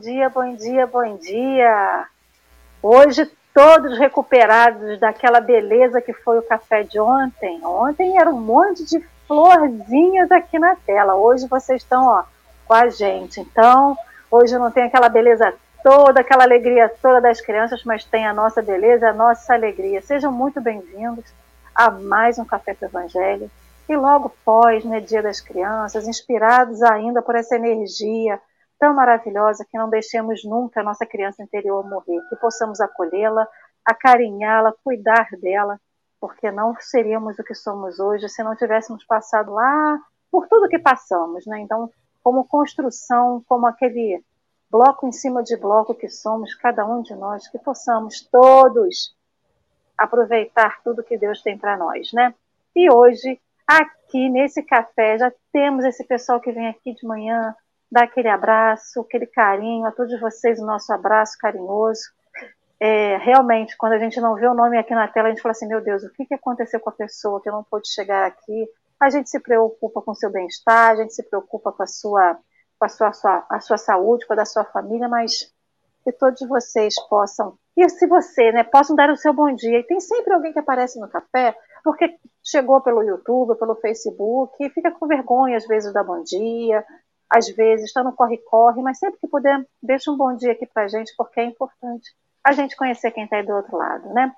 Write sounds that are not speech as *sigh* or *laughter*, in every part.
Dia, bom dia, bom dia. Hoje todos recuperados daquela beleza que foi o café de ontem. Ontem era um monte de florzinhas aqui na tela. Hoje vocês estão ó, com a gente. Então, hoje não tem aquela beleza toda, aquela alegria toda das crianças, mas tem a nossa beleza, a nossa alegria. Sejam muito bem-vindos a mais um Café com o Evangelho. E logo pós, né, Dia das Crianças, inspirados ainda por essa energia tão maravilhosa que não deixemos nunca a nossa criança interior morrer, que possamos acolhê-la, acarinhá-la, cuidar dela, porque não seríamos o que somos hoje se não tivéssemos passado lá por tudo que passamos, né? Então, como construção, como aquele bloco em cima de bloco que somos, cada um de nós, que possamos todos aproveitar tudo que Deus tem para nós, né? E hoje, aqui nesse café, já temos esse pessoal que vem aqui de manhã, dá aquele abraço, aquele carinho, a todos vocês o nosso abraço carinhoso. É, realmente, quando a gente não vê o nome aqui na tela, a gente fala assim, meu Deus, o que, que aconteceu com a pessoa que não pôde chegar aqui? A gente se preocupa com o seu bem-estar, a gente se preocupa com a sua com a sua, sua, a sua saúde, com a da sua família, mas que todos vocês possam, e se você, né, possam dar o seu bom dia. E tem sempre alguém que aparece no café, porque chegou pelo YouTube, pelo Facebook, e fica com vergonha às vezes da bom dia, às vezes está no corre-corre, mas sempre que puder, deixa um bom dia aqui para a gente, porque é importante a gente conhecer quem está aí do outro lado, né?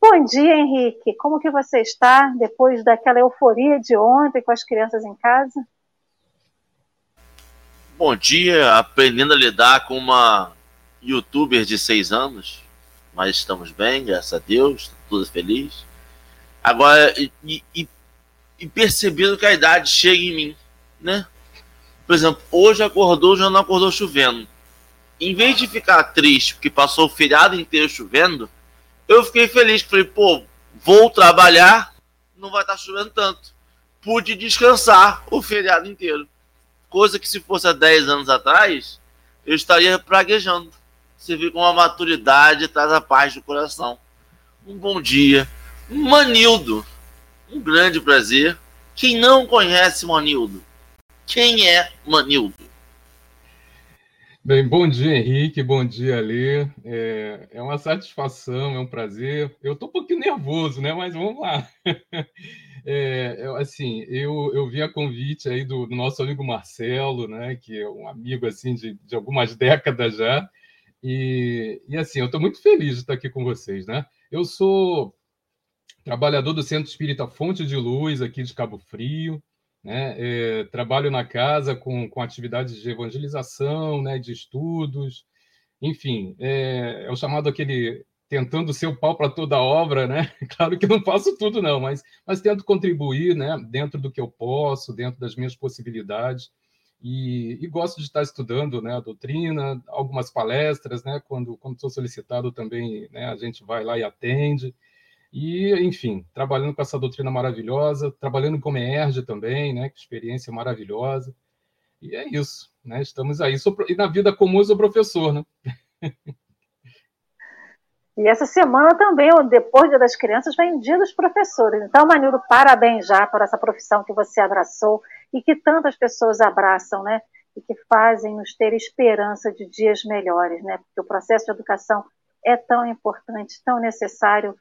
Bom dia, Henrique. Como que você está depois daquela euforia de ontem com as crianças em casa? Bom dia, aprendendo a lidar com uma youtuber de seis anos, mas estamos bem, graças a Deus, tudo feliz. Agora, e, e, e, percebendo que a idade chega em mim, né? Por exemplo, hoje acordou, já não acordou chovendo. Em vez de ficar triste porque passou o feriado inteiro chovendo, eu fiquei feliz, falei, pô, vou trabalhar, não vai estar chovendo tanto. Pude descansar o feriado inteiro. Coisa que se fosse há 10 anos atrás, eu estaria praguejando. Você vê com a maturidade traz a paz do coração. Um bom dia. Manildo. Um grande prazer. Quem não conhece Manildo? Quem é Manildo? Bem, bom dia, Henrique. Bom dia, Alê. É, é uma satisfação, é um prazer. Eu estou um pouquinho nervoso, né? Mas vamos lá. *laughs* É, assim, eu, eu vi a convite aí do, do, nosso amigo Marcelo, né, que é um amigo assim de, de algumas décadas já, e, e assim, eu estou muito feliz de estar aqui com vocês, né? Eu sou trabalhador do Centro Espírita Fonte de Luz aqui de Cabo Frio, né? É, trabalho na casa com, com atividades de evangelização, né, de estudos, enfim, é, é o chamado aquele tentando ser o pau para toda a obra, né? *laughs* Claro que eu não faço tudo, não, mas, mas tento contribuir, né? Dentro do que eu posso, dentro das minhas possibilidades. E, e gosto de estar estudando, né? A doutrina, algumas palestras, né? Quando quando sou solicitado também, né? A gente vai lá e atende. E, enfim, trabalhando com essa doutrina maravilhosa, trabalhando com ERG também, né? Que experiência maravilhosa. E é isso, né? Estamos aí. Sou, e na vida comum eu sou professor, né? *laughs* E essa semana também, depois das Crianças, vem Dia dos Professores. Então, Manildo, parabéns já por essa profissão que você abraçou e que tantas pessoas abraçam, né? E que fazem nos ter esperança de dias melhores, né? Porque o processo de educação é tão importante, tão necessário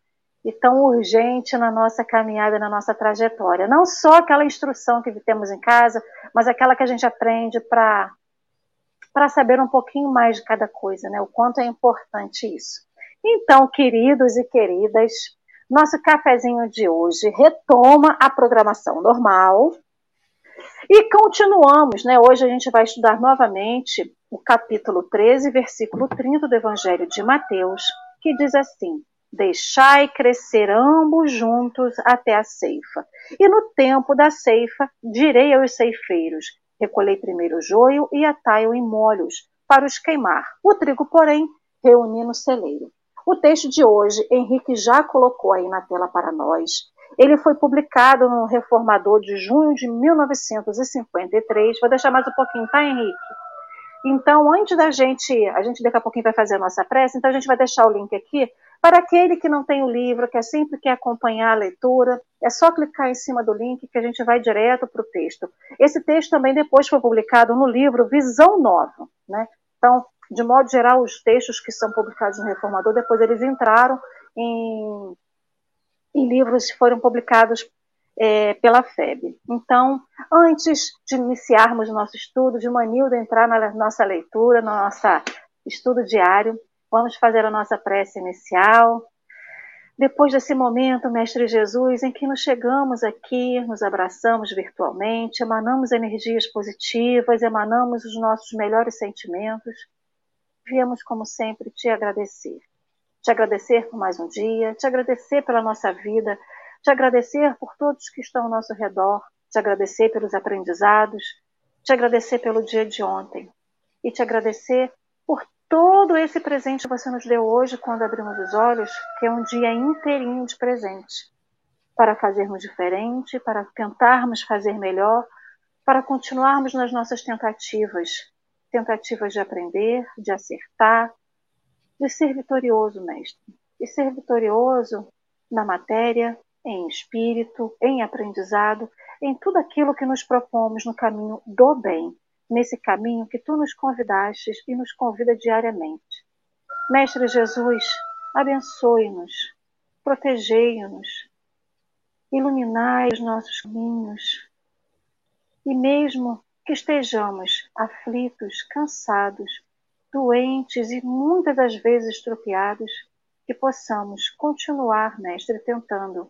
e tão urgente na nossa caminhada, na nossa trajetória. Não só aquela instrução que temos em casa, mas aquela que a gente aprende para para saber um pouquinho mais de cada coisa, né? O quanto é importante isso. Então, queridos e queridas, nosso cafezinho de hoje retoma a programação normal. E continuamos, né? Hoje a gente vai estudar novamente o capítulo 13, versículo 30 do Evangelho de Mateus, que diz assim: Deixai crescer ambos juntos até a ceifa. E no tempo da ceifa, direi aos ceifeiros: Recolhei primeiro o joio e atai-o em molhos, para os queimar. O trigo, porém, reuni no celeiro. O texto de hoje, Henrique já colocou aí na tela para nós. Ele foi publicado no Reformador de junho de 1953. Vou deixar mais um pouquinho, tá, Henrique? Então, antes da gente, a gente daqui a pouquinho vai fazer a nossa prece, então a gente vai deixar o link aqui para aquele que não tem o livro, que é sempre quer acompanhar a leitura, é só clicar em cima do link que a gente vai direto para o texto. Esse texto também depois foi publicado no livro Visão Nova, né? Então, de modo geral, os textos que são publicados no Reformador, depois eles entraram em, em livros que foram publicados é, pela FEB. Então, antes de iniciarmos o nosso estudo, de Manilda entrar na nossa leitura, no nosso estudo diário, vamos fazer a nossa prece inicial. Depois desse momento, Mestre Jesus, em que nos chegamos aqui, nos abraçamos virtualmente, emanamos energias positivas, emanamos os nossos melhores sentimentos, viemos, como sempre, te agradecer. Te agradecer por mais um dia, te agradecer pela nossa vida, te agradecer por todos que estão ao nosso redor, te agradecer pelos aprendizados, te agradecer pelo dia de ontem e te agradecer por todo esse presente que você nos deu hoje quando abrimos os olhos, que é um dia inteirinho de presente, para fazermos diferente, para tentarmos fazer melhor, para continuarmos nas nossas tentativas, tentativas de aprender, de acertar, de ser vitorioso, mestre. E ser vitorioso na matéria, em espírito, em aprendizado, em tudo aquilo que nos propomos no caminho do bem, nesse caminho que tu nos convidastes e nos convida diariamente. Mestre Jesus, abençoe-nos, protegei-nos, iluminai os nossos caminhos, e mesmo que estejamos aflitos, cansados, doentes e muitas das vezes estropiados, que possamos continuar, Mestre, tentando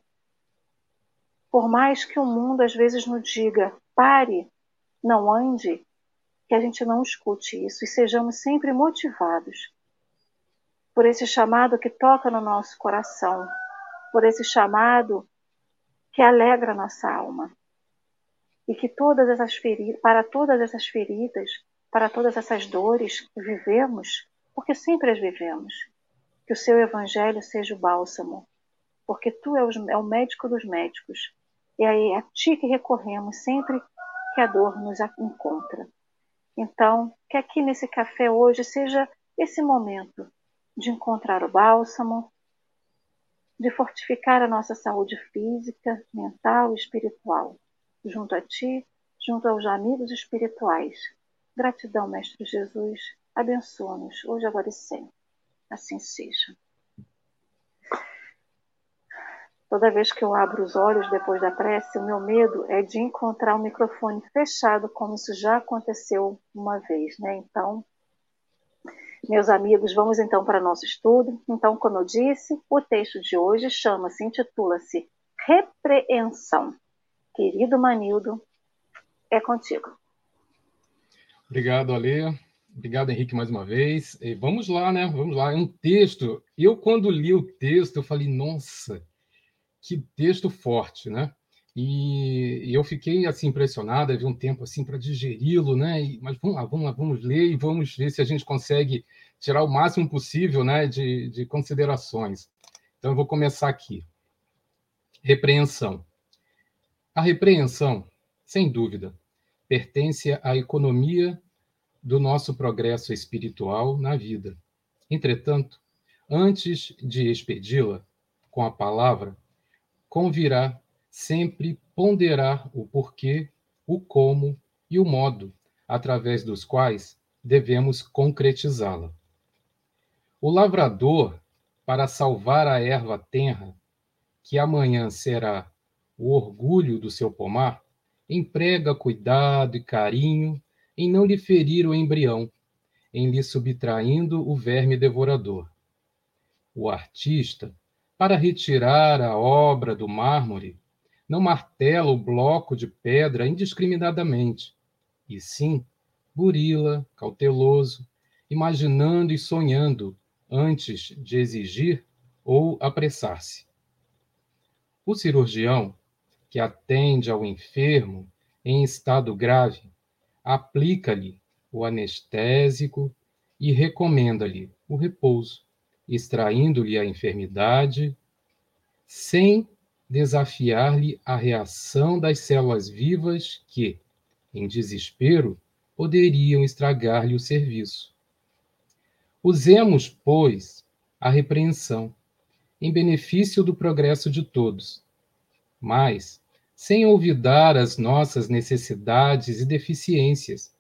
por mais que o mundo às vezes nos diga pare, não ande, que a gente não escute isso e sejamos sempre motivados por esse chamado que toca no nosso coração, por esse chamado que alegra nossa alma. E que todas essas feridas, para todas essas feridas, para todas essas dores que vivemos, porque sempre as vivemos, que o seu evangelho seja o bálsamo, porque tu é o médico dos médicos e aí é a ti que recorremos sempre que a dor nos encontra. Então, que aqui nesse café hoje seja esse momento de encontrar o bálsamo, de fortificar a nossa saúde física, mental e espiritual, junto a ti, junto aos amigos espirituais. Gratidão, Mestre Jesus. Abençoa-nos hoje, agora e sempre. Assim seja. Toda vez que eu abro os olhos depois da prece, o meu medo é de encontrar o microfone fechado, como isso já aconteceu uma vez, né? Então, meus amigos, vamos então para nosso estudo. Então, como eu disse, o texto de hoje chama-se, intitula-se Repreensão. Querido Manildo, é contigo. Obrigado, Ale. Obrigado, Henrique, mais uma vez. E vamos lá, né? Vamos lá. É um texto. Eu, quando li o texto, eu falei, nossa, que texto forte, né? E, eu fiquei assim impressionado, havia um tempo assim para digeri-lo, né? E, mas vamos lá, vamos lá, vamos ler e vamos ver se a gente consegue tirar o máximo possível, né, de, de considerações. Então eu vou começar aqui. Repreensão. A repreensão, sem dúvida, pertence à economia do nosso progresso espiritual na vida. Entretanto, antes de expedi-la com a palavra, convirá sempre ponderar o porquê, o como e o modo através dos quais devemos concretizá-la. O lavrador, para salvar a erva tenra, que amanhã será o orgulho do seu pomar, emprega cuidado e carinho em não lhe ferir o embrião, em lhe subtraindo o verme devorador. O artista, para retirar a obra do mármore, não martela o bloco de pedra indiscriminadamente, e sim burila, cauteloso, imaginando e sonhando antes de exigir ou apressar-se. O cirurgião, que atende ao enfermo em estado grave, aplica-lhe o anestésico e recomenda-lhe o repouso extraindo-lhe a enfermidade, sem desafiar-lhe a reação das células vivas que, em desespero, poderiam estragar-lhe o serviço. Usemos, pois, a repreensão, em benefício do progresso de todos, mas sem olvidar as nossas necessidades e deficiências,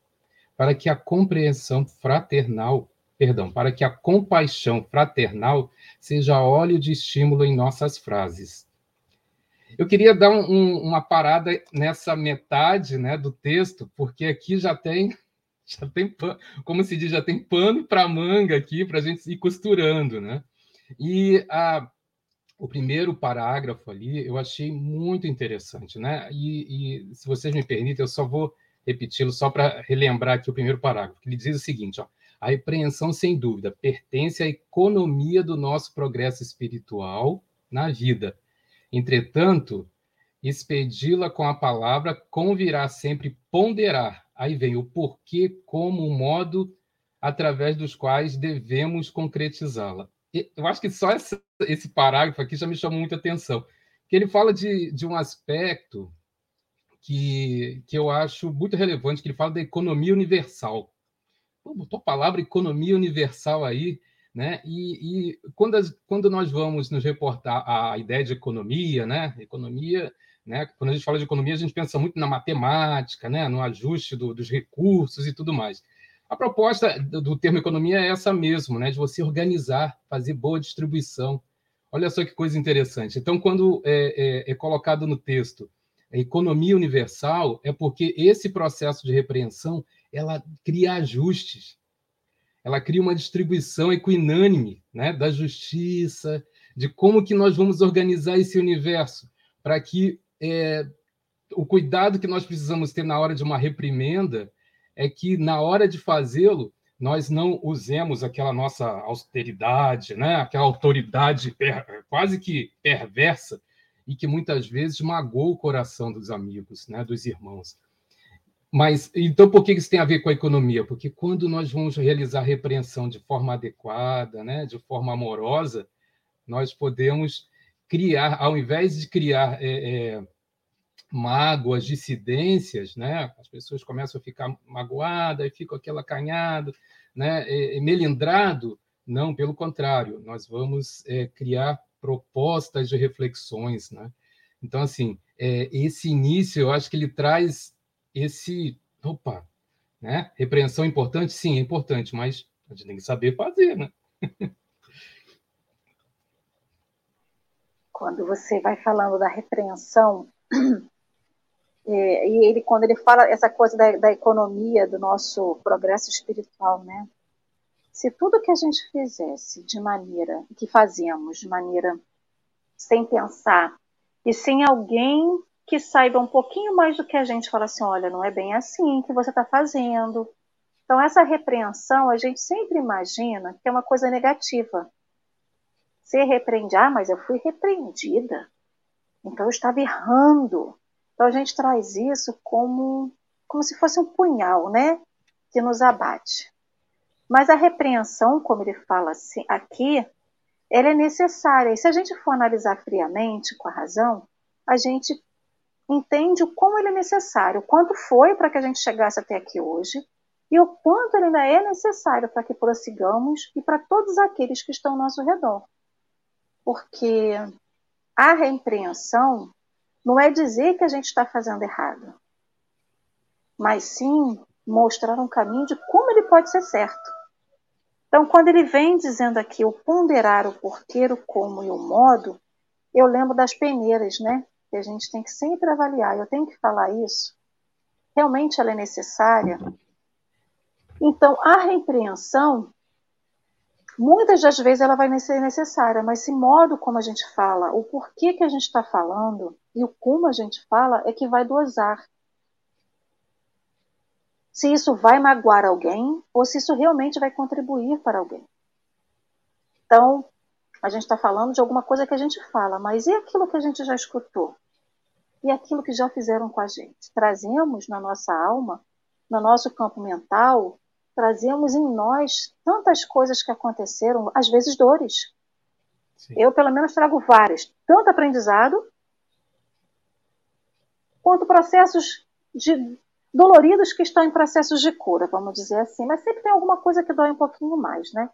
para que a compreensão fraternal, perdão, para que a compaixão fraternal seja óleo de estímulo em nossas frases. Eu queria dar um, um, uma parada nessa metade né, do texto, porque aqui já tem, *laughs* já tem como se diz, já tem pano para manga aqui para a gente ir costurando. Né? E a, o primeiro parágrafo ali eu achei muito interessante. Né? E, e se vocês me permitem, eu só vou repeti-lo só para relembrar aqui o primeiro parágrafo, que ele diz o seguinte: ó, a repreensão, sem dúvida, pertence à economia do nosso progresso espiritual na vida. Entretanto, expedi-la com a palavra convirá sempre ponderar. Aí vem o porquê, como, o modo através dos quais devemos concretizá-la. Eu acho que só esse parágrafo aqui já me chamou muita atenção, que ele fala de, de um aspecto que, que eu acho muito relevante, que ele fala da economia universal. Pô, botou a palavra economia universal aí, né? E, e quando, as, quando nós vamos nos reportar a ideia de economia, né? Economia, né? Quando a gente fala de economia, a gente pensa muito na matemática, né? No ajuste do, dos recursos e tudo mais. A proposta do termo economia é essa mesmo, né? De você organizar, fazer boa distribuição. Olha só que coisa interessante. Então, quando é, é, é colocado no texto economia universal é porque esse processo de repreensão ela cria ajustes, ela cria uma distribuição equinânime né, da justiça, de como que nós vamos organizar esse universo para que é, o cuidado que nós precisamos ter na hora de uma reprimenda é que na hora de fazê-lo nós não usemos aquela nossa austeridade, né, aquela autoridade quase que perversa e que muitas vezes magoa o coração dos amigos, né, dos irmãos. Mas então por que isso tem a ver com a economia? Porque quando nós vamos realizar a repreensão de forma adequada, né, de forma amorosa, nós podemos criar, ao invés de criar é, é, mágoas, dissidências, né, as pessoas começam a ficar magoadas e ficam aquela acanhado, né, é, melindrado. Não, pelo contrário, nós vamos é, criar propostas de reflexões, né? Então, assim, é, esse início, eu acho que ele traz esse, opa, né? Repreensão importante? Sim, é importante, mas a gente tem que saber fazer, né? Quando você vai falando da repreensão, *clears throat* é, e ele, quando ele fala essa coisa da, da economia, do nosso progresso espiritual, né? se tudo que a gente fizesse de maneira, que fazemos de maneira sem pensar, e sem alguém que saiba um pouquinho mais do que a gente fala assim, olha, não é bem assim que você está fazendo. Então, essa repreensão, a gente sempre imagina que é uma coisa negativa. Ser repreende, ah, mas eu fui repreendida. Então, eu estava errando. Então, a gente traz isso como, como se fosse um punhal, né? Que nos abate. Mas a repreensão, como ele fala assim, aqui, ela é necessária. E se a gente for analisar friamente, com a razão, a gente entende o como ele é necessário, quanto foi para que a gente chegasse até aqui hoje e o quanto ele ainda é necessário para que prossigamos e para todos aqueles que estão ao nosso redor. Porque a repreensão não é dizer que a gente está fazendo errado, mas sim mostrar um caminho de como ele pode ser certo. Então, quando ele vem dizendo aqui o ponderar, o porquê, o como e o modo, eu lembro das peneiras, né? Que a gente tem que sempre avaliar. Eu tenho que falar isso. Realmente ela é necessária? Então, a repreensão, muitas das vezes ela vai ser necessária, mas esse modo como a gente fala, o porquê que a gente está falando e o como a gente fala é que vai dosar se isso vai magoar alguém ou se isso realmente vai contribuir para alguém. Então, a gente está falando de alguma coisa que a gente fala, mas e aquilo que a gente já escutou? E aquilo que já fizeram com a gente? Trazemos na nossa alma, no nosso campo mental, trazemos em nós tantas coisas que aconteceram, às vezes dores. Sim. Eu, pelo menos, trago várias, tanto aprendizado quanto processos de doloridos que estão em processos de cura, vamos dizer assim, mas sempre tem alguma coisa que dói um pouquinho mais, né?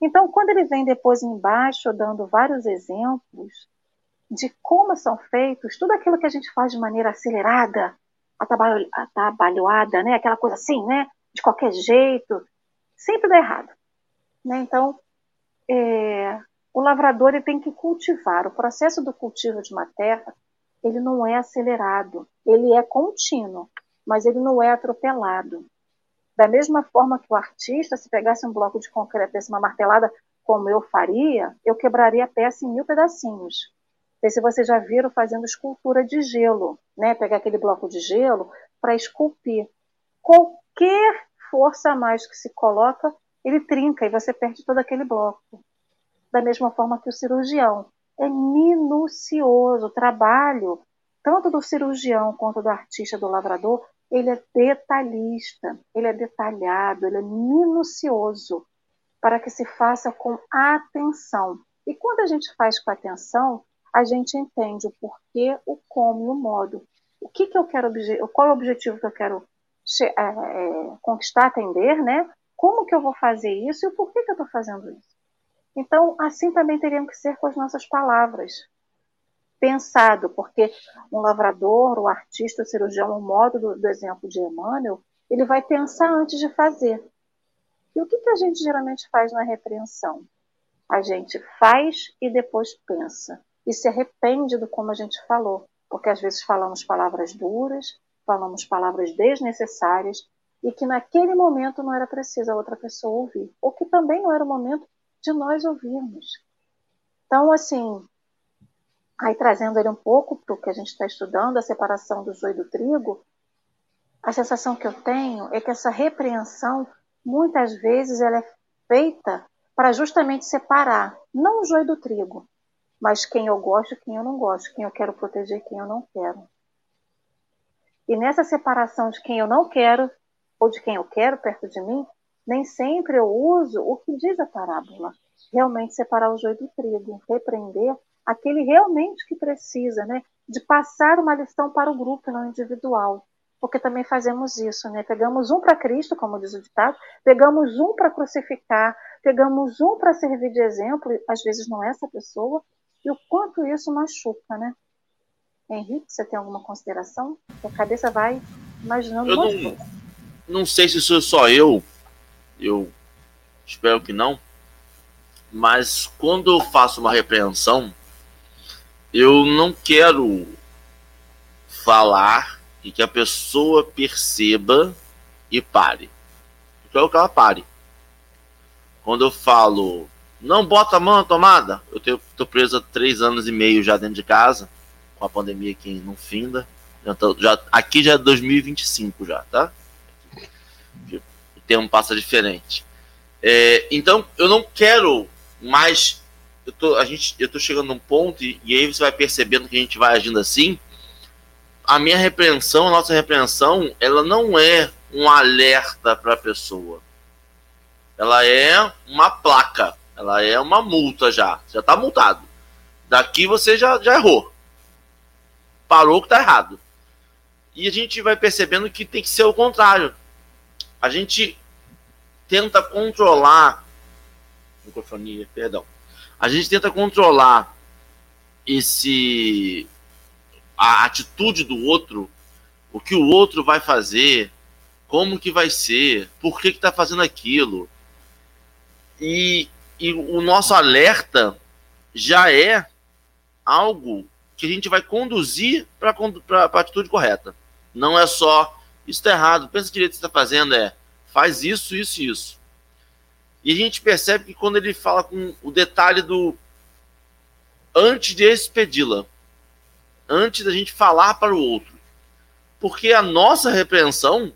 Então, quando ele vem depois embaixo, dando vários exemplos de como são feitos, tudo aquilo que a gente faz de maneira acelerada, atabalhoada, né? Aquela coisa assim, né? de qualquer jeito, sempre dá errado. Né? Então, é, o lavrador ele tem que cultivar. O processo do cultivo de uma terra, ele não é acelerado, ele é contínuo, mas ele não é atropelado. Da mesma forma que o artista, se pegasse um bloco de concreto, desse uma martelada, como eu faria, eu quebraria a peça em mil pedacinhos. Sei se vocês já viram fazendo escultura de gelo, né? Pegar aquele bloco de gelo para esculpir. Qualquer força a mais que se coloca, ele trinca e você perde todo aquele bloco. Da mesma forma que o cirurgião. É minucioso o trabalho, tanto do cirurgião quanto do artista, do lavrador, ele é detalhista, ele é detalhado, ele é minucioso para que se faça com atenção. E quando a gente faz com atenção, a gente entende o porquê, o como e o modo. O que, que eu quero, qual o objetivo que eu quero é, é, conquistar, atender, né? Como que eu vou fazer isso e o porquê que eu estou fazendo isso. Então, assim também teriam que ser com as nossas palavras. Pensado, porque um lavrador, o artista, o cirurgião, o modo do, do exemplo de Emmanuel, ele vai pensar antes de fazer. E o que, que a gente geralmente faz na repreensão? A gente faz e depois pensa. E se arrepende do como a gente falou. Porque às vezes falamos palavras duras, falamos palavras desnecessárias e que naquele momento não era preciso a outra pessoa ouvir. Ou que também não era o momento de nós ouvirmos. Então, assim, aí trazendo ele um pouco para o que a gente está estudando, a separação do joio do trigo, a sensação que eu tenho é que essa repreensão muitas vezes ela é feita para justamente separar não o joio do trigo, mas quem eu gosto quem eu não gosto, quem eu quero proteger quem eu não quero. E nessa separação de quem eu não quero ou de quem eu quero perto de mim, nem sempre eu uso o que diz a parábola. Realmente separar o joio do trigo, repreender aquele realmente que precisa, né, de passar uma lição para o grupo, não individual porque também fazemos isso, né? Pegamos um para Cristo, como diz o ditado, pegamos um para crucificar, pegamos um para servir de exemplo, às vezes não é essa pessoa, e o quanto isso machuca, né? Henrique, você tem alguma consideração? A cabeça vai imaginando eu não, não sei se sou só eu, eu espero que não, mas quando eu faço uma repreensão, eu não quero falar e que a pessoa perceba e pare. Eu quero que ela pare. Quando eu falo, não bota a mão na tomada, eu tenho, tô preso há três anos e meio já dentro de casa, com a pandemia aqui não finda. Já, aqui já é 2025 já, tá? O termo passa diferente. É, então, eu não quero mais. Eu tô, a gente, eu tô chegando num ponto, e, e aí você vai percebendo que a gente vai agindo assim a minha repreensão, a nossa repreensão, ela não é um alerta para a pessoa. Ela é uma placa, ela é uma multa já. Já está multado. Daqui você já, já errou. Parou que está errado. E a gente vai percebendo que tem que ser o contrário. A gente tenta controlar. Microfonia, perdão. A gente tenta controlar esse a atitude do outro, o que o outro vai fazer, como que vai ser, por que está fazendo aquilo. E, e o nosso alerta já é algo que a gente vai conduzir para a atitude correta. Não é só isso está errado, pensa direito que está fazendo, é faz isso, isso e isso. E a gente percebe que quando ele fala com o detalhe do antes de expedi-la, antes da gente falar para o outro. Porque a nossa repreensão,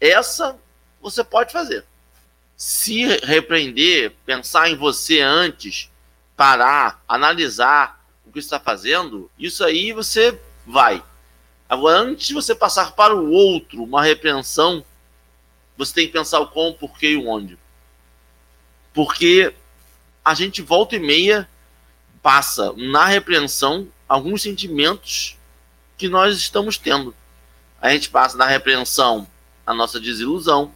essa você pode fazer. Se repreender, pensar em você antes, parar, analisar o que está fazendo, isso aí você vai. Agora, antes de você passar para o outro uma repreensão, você tem que pensar o como, porquê e o onde. Porque a gente volta e meia passa na repreensão alguns sentimentos que nós estamos tendo. A gente passa na repreensão a nossa desilusão,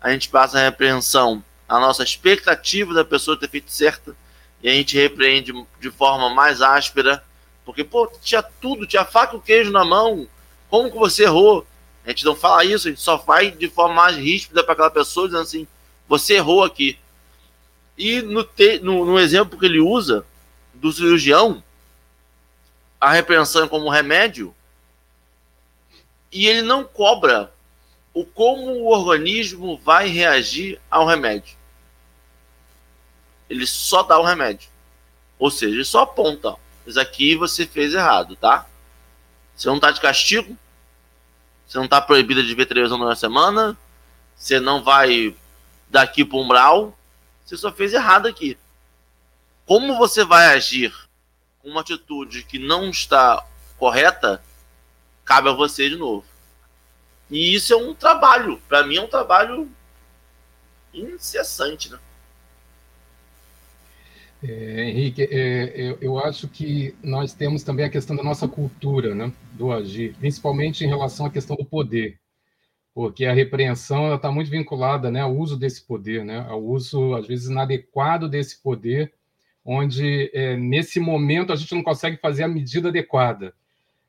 a gente passa na repreensão a nossa expectativa da pessoa ter feito certa, e a gente repreende de forma mais áspera, porque, pô, tinha tudo, tinha faca e o queijo na mão, como que você errou? A gente não fala isso, a gente só vai de forma mais ríspida para aquela pessoa, dizendo assim: você errou aqui. E no, te, no, no exemplo que ele usa do cirurgião, a repreensão é como remédio, e ele não cobra o como o organismo vai reagir ao remédio. Ele só dá o remédio. Ou seja, ele só aponta. Isso aqui você fez errado, tá? Você não está de castigo. Você não está proibido de ver televisão na semana. Você não vai daqui para umbral. Você só fez errado aqui. Como você vai agir com uma atitude que não está correta, cabe a você de novo. E isso é um trabalho. Para mim é um trabalho incessante, né? É, Henrique, é, eu, eu, acho que nós temos também a questão da nossa cultura, né, do agir, principalmente em relação à questão do poder, porque a repreensão está muito vinculada né, ao uso desse poder, né, ao uso, às vezes, inadequado desse poder, onde, é, nesse momento, a gente não consegue fazer a medida adequada.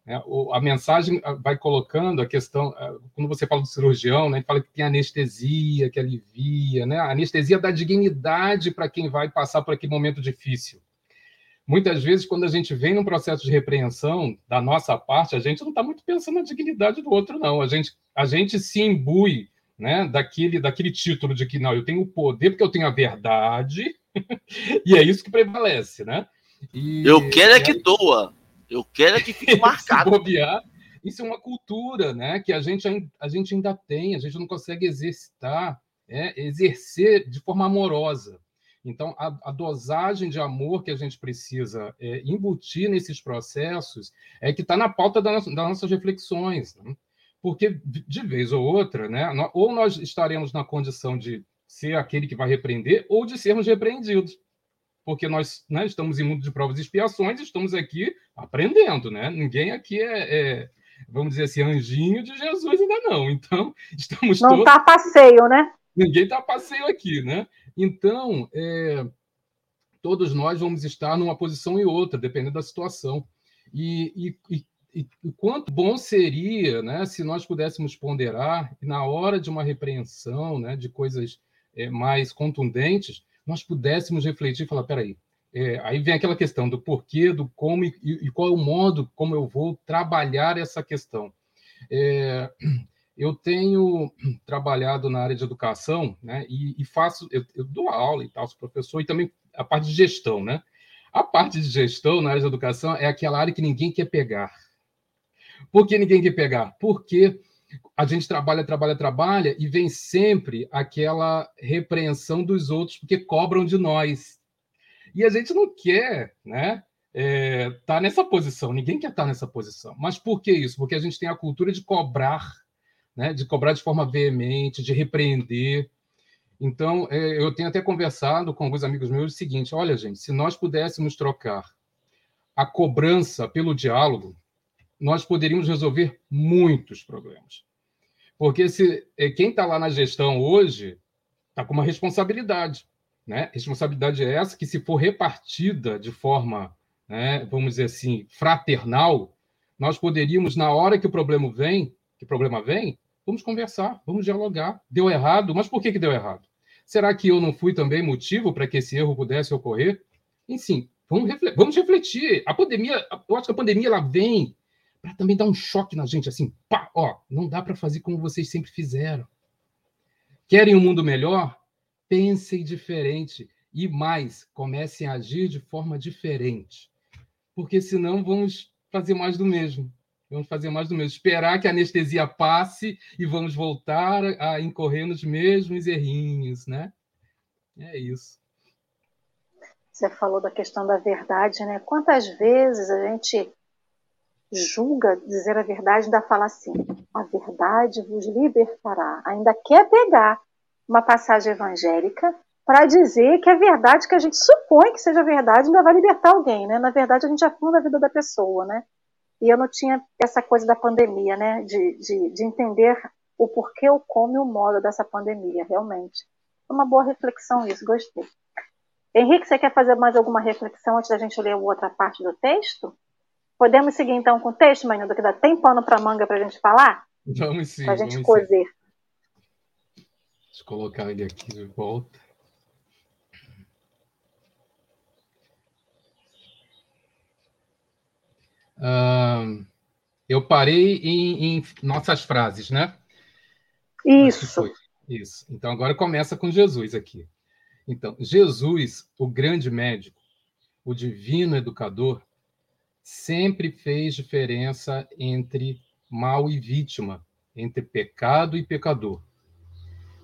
Né? A mensagem ah, vai colocando a questão, ah, quando você fala do cirurgião, né, ele fala que tem anestesia, que alivia, né? a anestesia dá dignidade para quem vai passar por aquele momento difícil. Muitas vezes, quando a gente vem num processo de repreensão da nossa parte, a gente não está muito pensando na dignidade do outro, não. A gente, a gente se imbui né, daquele, daquele título de que não, eu tenho o poder porque eu tenho a verdade, *laughs* e é isso que prevalece, né? E, eu quero é que doa. Eu quero é que fique *laughs* marcado. bobear, isso é uma cultura né, que a gente, a gente ainda tem, a gente não consegue exercitar, é, exercer de forma amorosa. Então, a, a, dosagem de amor que a gente precisa é, embutir nesses processos é que está na pauta das, das nossas reflexões. Né? Porque, de vez ou outra, né, ou nós estaremos na condição de ser aquele que vai repreender, ou de sermos repreendidos porque nós né, estamos em mundo de provas e expiações, estamos aqui aprendendo, né? Ninguém aqui é, é vamos dizer assim, anjinho de Jesus ainda não. Então, *laughs* estamos Não está todos... passeio, né? Ninguém está passeio aqui, né? Então, é... todos nós vamos estar numa posição e outra, dependendo da situação. E, e, e, e quanto bom seria né, se nós pudéssemos ponderar, na hora de uma repreensão né, de coisas é, mais contundentes, nós pudéssemos refletir e falar: peraí, é, aí vem aquela questão do porquê, do como e, e, qual é o modo como eu vou trabalhar essa questão. É, *clears throat* eu tenho *clears throat* trabalhado na área de educação, né, e, e faço, eu, eu, dou aula e tal, sou professor, e também a parte de gestão, né? A parte de gestão na área de educação é aquela área que ninguém quer pegar. Por que ninguém quer pegar? Porque a gente trabalha, trabalha, trabalha e vem sempre aquela repreensão dos outros porque cobram de nós. E a gente não quer, né? É, tá nessa posição, ninguém quer estar tá nessa posição. Mas por que isso? Porque a gente tem a cultura de cobrar, né? de cobrar de forma veemente, de repreender. Então, é, eu tenho até conversado com alguns amigos meus o seguinte: olha, gente, se nós pudéssemos trocar a cobrança pelo diálogo, nós poderíamos resolver muitos problemas. Porque se é, quem está lá na gestão hoje está com uma responsabilidade. Né? Responsabilidade é essa que, se for repartida de forma, né, vamos dizer assim, fraternal, nós poderíamos, na hora que o problema vem, que problema vem, vamos conversar, vamos dialogar. Deu errado, mas por que, que deu errado? Será que eu não fui também motivo para que esse erro pudesse ocorrer? Enfim, vamos refletir. Vamos refletir. A pandemia, eu acho que a pandemia ela vem para também dar um choque na gente, assim, pá, ó, não dá para fazer como vocês sempre fizeram. Querem um mundo melhor? Pensem diferente e mais, comecem a agir de forma diferente. Porque senão vamos fazer mais do mesmo. Vamos fazer mais do mesmo. Esperar que a anestesia passe e vamos voltar a incorrer nos mesmos errinhos, né? É isso. Você falou da questão da verdade, né? Quantas vezes a gente julga dizer a verdade, ainda fala assim: a verdade vos libertará. Ainda quer pegar uma passagem evangélica para dizer que a verdade que a gente supõe que seja verdade ainda vai libertar alguém, né? Na verdade, a gente afunda a vida da pessoa, né? E eu não tinha essa coisa da pandemia, né? De, de, de entender o porquê, o como e o modo dessa pandemia, realmente. Uma boa reflexão isso, gostei. Henrique, você quer fazer mais alguma reflexão antes da gente ler outra parte do texto? Podemos seguir então com o texto, Manildo, que dá tem pano para manga para a gente falar? Vamos sim. Para a gente cozer. Deixa eu colocar ele aqui de volta. Uh, eu parei em, em, nossas frases, né? Isso. Isso. Então agora começa com Jesus aqui. Então, Jesus, o grande médico, o divino educador, sempre fez diferença entre mal e vítima, entre pecado e pecador.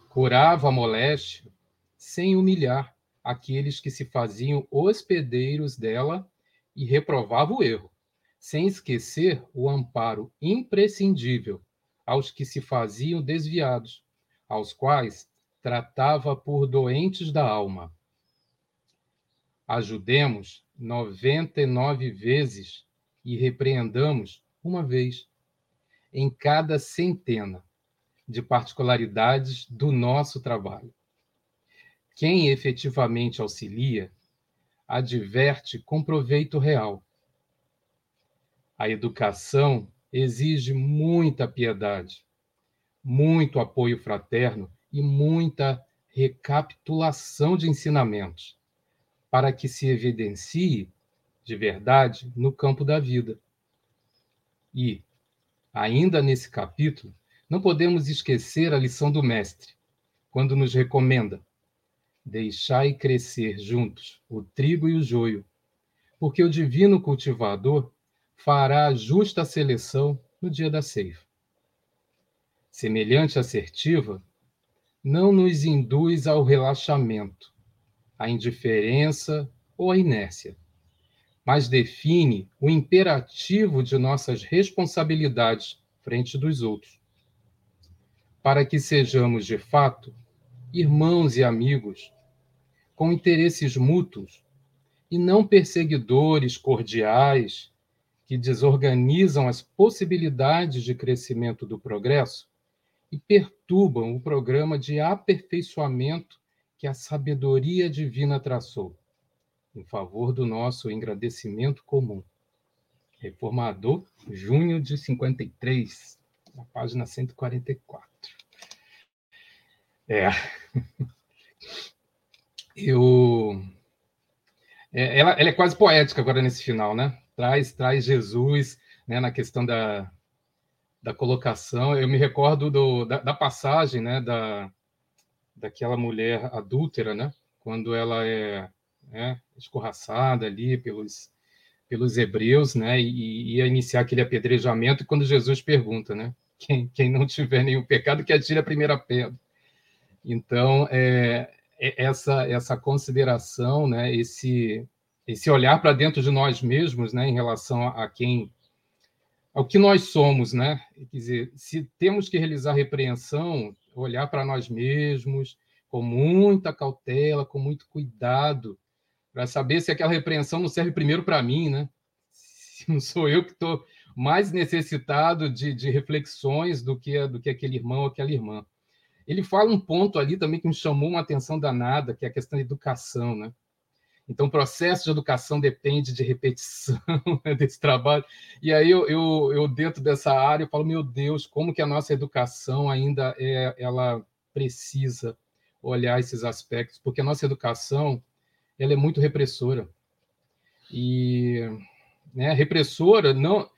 Curava a moléstia sem humilhar aqueles que se faziam hospedeiros dela e reprovava o erro, sem esquecer o amparo imprescindível aos que se faziam desviados, aos quais tratava por doentes da alma. Ajudemos 99 vezes e repreendamos uma vez em cada centena de particularidades do nosso trabalho. Quem efetivamente auxilia, adverte com proveito real. A educação exige muita piedade, muito apoio fraterno e muita recapitulação de ensinamentos, para que se evidencie de verdade no campo da vida. E, ainda nesse capítulo, não podemos esquecer a lição do Mestre, quando nos recomenda: deixai crescer juntos o trigo e o joio, porque o divino cultivador fará justa seleção no dia da ceifa. Semelhante assertiva não nos induz ao relaxamento, à indiferença ou à inércia, mas define o imperativo de nossas responsabilidades frente dos outros, para que sejamos, de fato, irmãos e amigos, com interesses mútuos, e não perseguidores cordiais que desorganizam as possibilidades de crescimento do progresso e perturbam o programa de aperfeiçoamento que a sabedoria divina traçou, em favor do nosso engrandecimento comum. Reformador, junho de 53, na página 144. É. *laughs* Eu. É, ela, ela é quase poética agora nesse final, né? Traz, traz Jesus né, na questão da, da colocação. Eu me recordo do, da, da, passagem, né, da, daquela mulher adúltera, né, quando ela é né, escorraçada ali pelos, pelos hebreus, né, e ia iniciar aquele apedrejamento, e quando Jesus pergunta, né, quem, quem não tiver nenhum pecado, que atire a primeira pedra. Então, é, é essa, essa consideração, né, esse, esse olhar para dentro de nós mesmos, né, em relação a quem ao que nós somos, né? Quer dizer, se temos que realizar repreensão, olhar para nós mesmos com muita cautela, com muito cuidado, para saber se aquela repreensão não serve primeiro para mim, né? Se não sou eu que estou mais necessitado de, de reflexões do que, do que aquele irmão ou aquela irmã. Ele fala um ponto ali também que me chamou uma atenção danada, que é a questão da educação, né? Então, o processo de educação depende de repetição *laughs* né, desse trabalho. E aí, eu, eu, eu, dentro dessa área, eu falo, meu Deus, como que a nossa educação ainda é, ela precisa olhar esses aspectos, porque a nossa educação ela é muito repressora. E né, repressora não...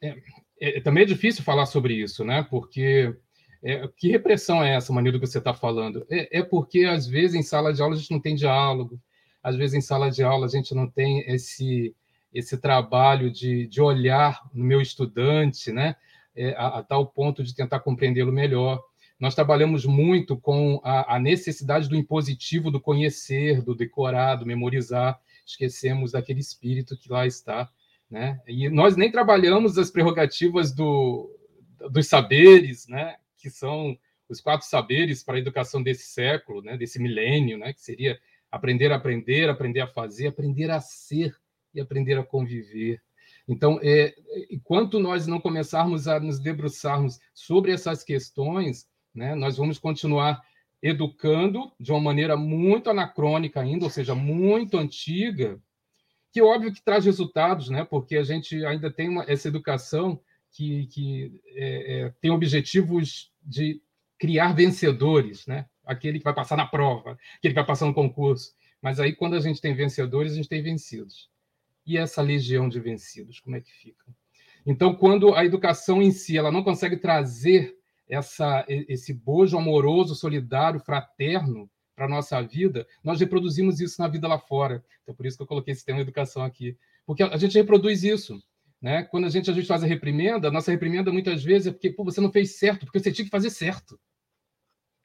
É, é, também é difícil falar sobre isso, né? Porque é, que repressão é essa, Manildo, que você está falando? É, é, porque, às vezes, em sala de aula, a gente não tem diálogo, às vezes em sala de aula a gente não tem esse esse trabalho de, de olhar no meu estudante, né, é, a, a, tal ponto de tentar compreendê-lo melhor. Nós trabalhamos muito com a, a, necessidade do impositivo, do conhecer, do decorar, do memorizar. Esquecemos daquele espírito que lá está, né? E nós nem trabalhamos as prerrogativas do, dos saberes, né? Que são os quatro saberes para a educação desse século, né? Desse milênio, né? Que seria aprender a aprender, aprender a fazer, aprender a ser e aprender a conviver. Então, é, enquanto nós não começarmos a nos debruçarmos sobre essas questões, né, nós vamos continuar educando de uma maneira muito anacrônica ainda, ou seja, muito antiga, que óbvio que traz resultados, né, porque a gente ainda tem uma, essa educação que, que é, é, tem objetivos de criar vencedores, né? Aquele que vai passar na prova, aquele que vai passar no concurso. Mas aí, quando a gente tem vencedores, a gente tem vencidos. E essa legião de vencidos, como é que fica? Então, quando a educação em si ela não consegue trazer essa, esse bojo amoroso, solidário, fraterno para a nossa vida, nós reproduzimos isso na vida lá fora. Então, por isso que eu coloquei esse tema educação aqui. Porque a gente reproduz isso. Né? Quando a gente, a gente faz a reprimenda, a nossa reprimenda muitas vezes é porque pô, você não fez certo, porque você tinha que fazer certo.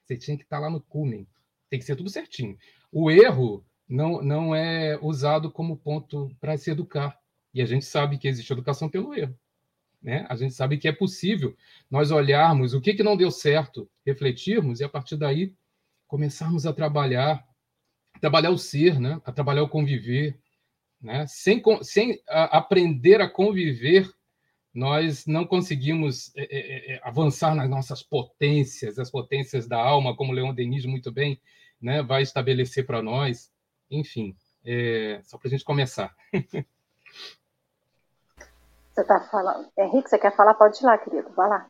Você tinha que estar lá no cumen. Tem que ser tudo certinho. O erro não, não é usado como ponto para se educar. E a gente sabe que existe educação pelo erro. Né? A gente sabe que é possível nós olharmos o que, que não deu certo, refletirmos e, a partir daí, começarmos a trabalhar, trabalhar o ser, né? a trabalhar o conviver. Né? Sem, sem a, aprender a conviver, nós não conseguimos é, é, avançar nas nossas potências, as potências da alma, como Leon Denis muito bem né, vai estabelecer para nós. Enfim, é, só para a gente começar. *laughs* Você está falando. Henrique, você quer falar? Pode ir lá, querido. Vai lá.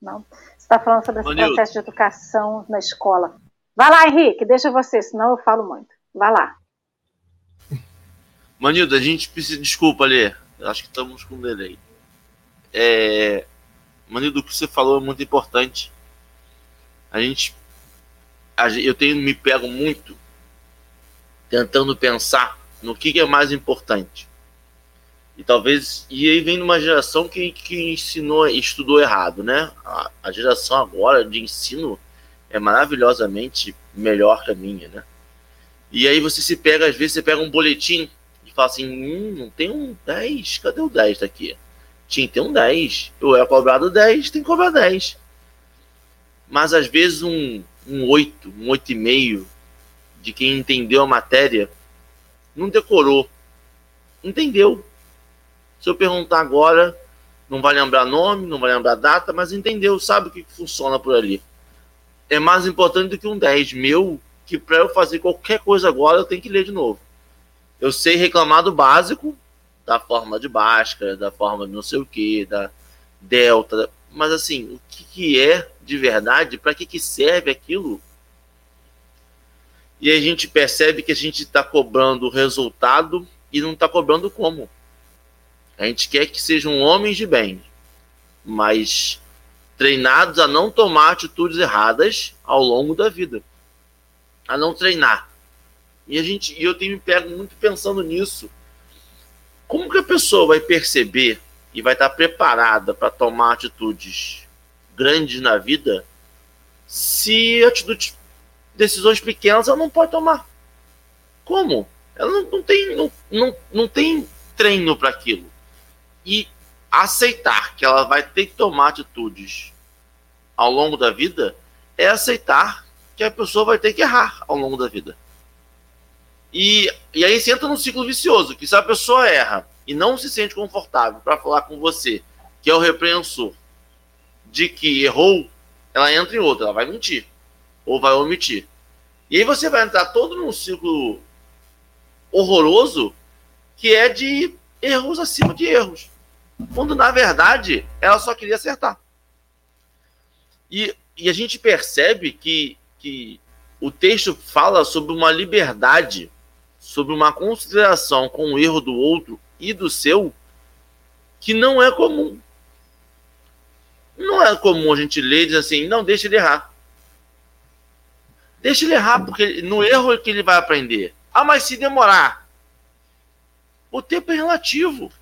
Não. Você está falando sobre esse processo de educação na escola. Vai lá, Henrique, deixa você, senão eu falo muito. Vai lá. Manildo, a gente precisa. Desculpa, Lê. Acho que estamos com delay. É... Manildo, o que você falou é muito importante. A gente. Eu tenho me pego muito tentando pensar no que, é mais importante e talvez. E aí vem numa geração que, que ensinou, estudou errado, né? A, a geração agora de ensino é maravilhosamente melhor que a minha, né? E aí você se pega, às vezes você pega um boletim e fala assim, hum, não tem um 10, cadê o 10 daqui? Tinha que ter um 10. Eu é cobrado 10, tem que cobrar 10. Mas às vezes um, um 8, um 8,5 de quem entendeu a matéria não decorou. Entendeu. Se eu perguntar agora, não vai lembrar nome, não vai lembrar data, mas entendeu, sabe o que funciona por ali. É mais importante do que um 10 meu, que para eu fazer qualquer coisa agora eu tenho que ler de novo. Eu sei reclamar do básico, da forma de Bhaskara, da forma de não sei o que, da delta, mas assim, o que, que é de verdade, para que, que serve aquilo? E a gente percebe que a gente está cobrando o resultado e não está cobrando como. A gente quer que sejam homens de bem, mas treinados a não tomar atitudes erradas ao longo da vida, a não treinar. E a gente, e eu tenho me pego muito pensando nisso. Como que a pessoa vai perceber e vai estar preparada para tomar atitudes grandes na vida se atitudes, decisões pequenas ela não pode tomar? Como? Ela não, não tem, não, não, não tem treino para aquilo e aceitar que ela vai ter que tomar atitudes ao longo da vida é aceitar que a pessoa vai ter que errar ao longo da vida. E, e aí você entra num ciclo vicioso, que se a pessoa erra e não se sente confortável para falar com você, que é o repreensor, de que errou, ela entra em outra, ela vai mentir ou vai omitir. E aí você vai entrar todo num ciclo horroroso que é de erros acima de erros quando na verdade ela só queria acertar. E, e a gente percebe que, que o texto fala sobre uma liberdade, sobre uma consideração com o erro do outro e do seu, que não é comum. Não é comum a gente ler e dizer assim, não, deixa ele errar. Deixa ele errar, porque no erro é que ele vai aprender. Ah, mas se demorar. O tempo é relativo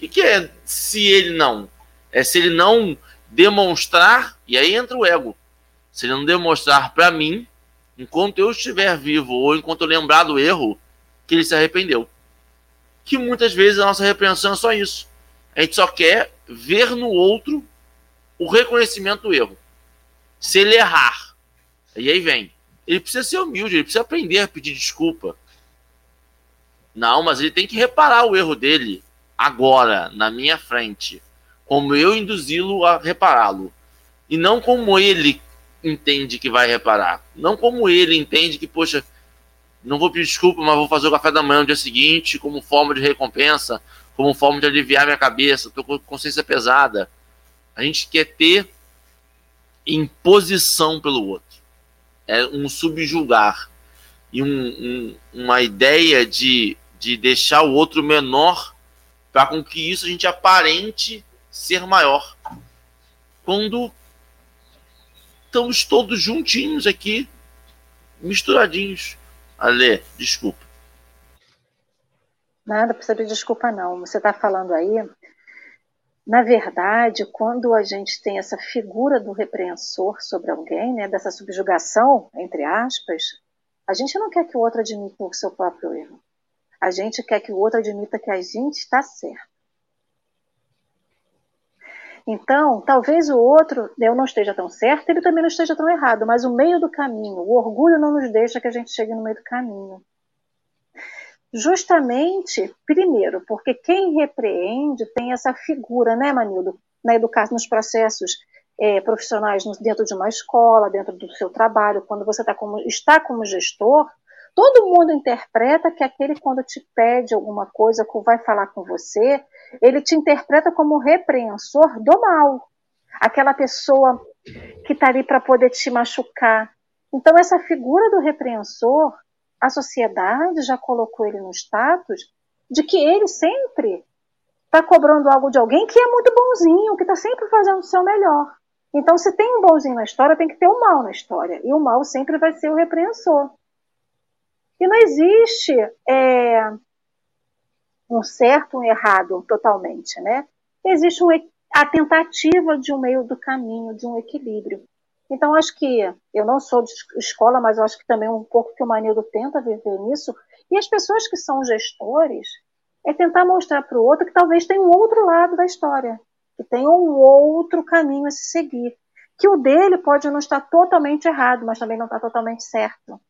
que, que é se ele não? É se ele não demonstrar, e aí entra o ego. Se ele não demonstrar para mim, enquanto eu estiver vivo ou enquanto eu lembrar do erro, que ele se arrependeu. Que muitas vezes a nossa repreensão é só isso. A gente só quer ver no outro o reconhecimento do erro. Se ele errar, e aí vem. Ele precisa ser humilde, ele precisa aprender a pedir desculpa. Não, mas ele tem que reparar o erro dele agora, na minha frente, como eu induzi-lo a repará-lo, e não como ele entende que vai reparar, não como ele entende que, poxa, não vou pedir desculpa, mas vou fazer o café da manhã no dia seguinte como forma de recompensa, como forma de aliviar minha cabeça, estou com consciência pesada. A gente quer ter imposição pelo outro. É um subjugar. E um, um, uma ideia de, de deixar o outro menor para com que isso a gente aparente ser maior. Quando estamos todos juntinhos aqui, misturadinhos. Ale, desculpa. Nada, precisa de desculpa não. Você está falando aí na verdade, quando a gente tem essa figura do repreensor sobre alguém, né, dessa subjugação, entre aspas, a gente não quer que o outro admita o seu próprio erro. A gente quer que o outro admita que a gente está certo. Então, talvez o outro, eu não esteja tão certo, ele também não esteja tão errado, mas o meio do caminho, o orgulho não nos deixa que a gente chegue no meio do caminho. Justamente, primeiro, porque quem repreende tem essa figura, né, Manildo, na educação, nos processos é, profissionais dentro de uma escola, dentro do seu trabalho, quando você tá como, está como gestor, todo mundo interpreta que aquele, quando te pede alguma coisa, vai falar com você, ele te interpreta como repreensor do mal. Aquela pessoa que está ali para poder te machucar. Então, essa figura do repreensor a sociedade já colocou ele no status de que ele sempre está cobrando algo de alguém que é muito bonzinho, que está sempre fazendo o seu melhor. Então, se tem um bonzinho na história, tem que ter o um mal na história. E o mal sempre vai ser o repreensor. E não existe é, um certo um errado totalmente, né? Existe um, a tentativa de um meio do caminho, de um equilíbrio. Então, acho que eu não sou de escola, mas acho que também um pouco que o Manildo tenta viver nisso. E as pessoas que são gestores é tentar mostrar para o outro que talvez tenha um outro lado da história, que tem um outro caminho a se seguir. Que o dele pode não estar totalmente errado, mas também não está totalmente certo.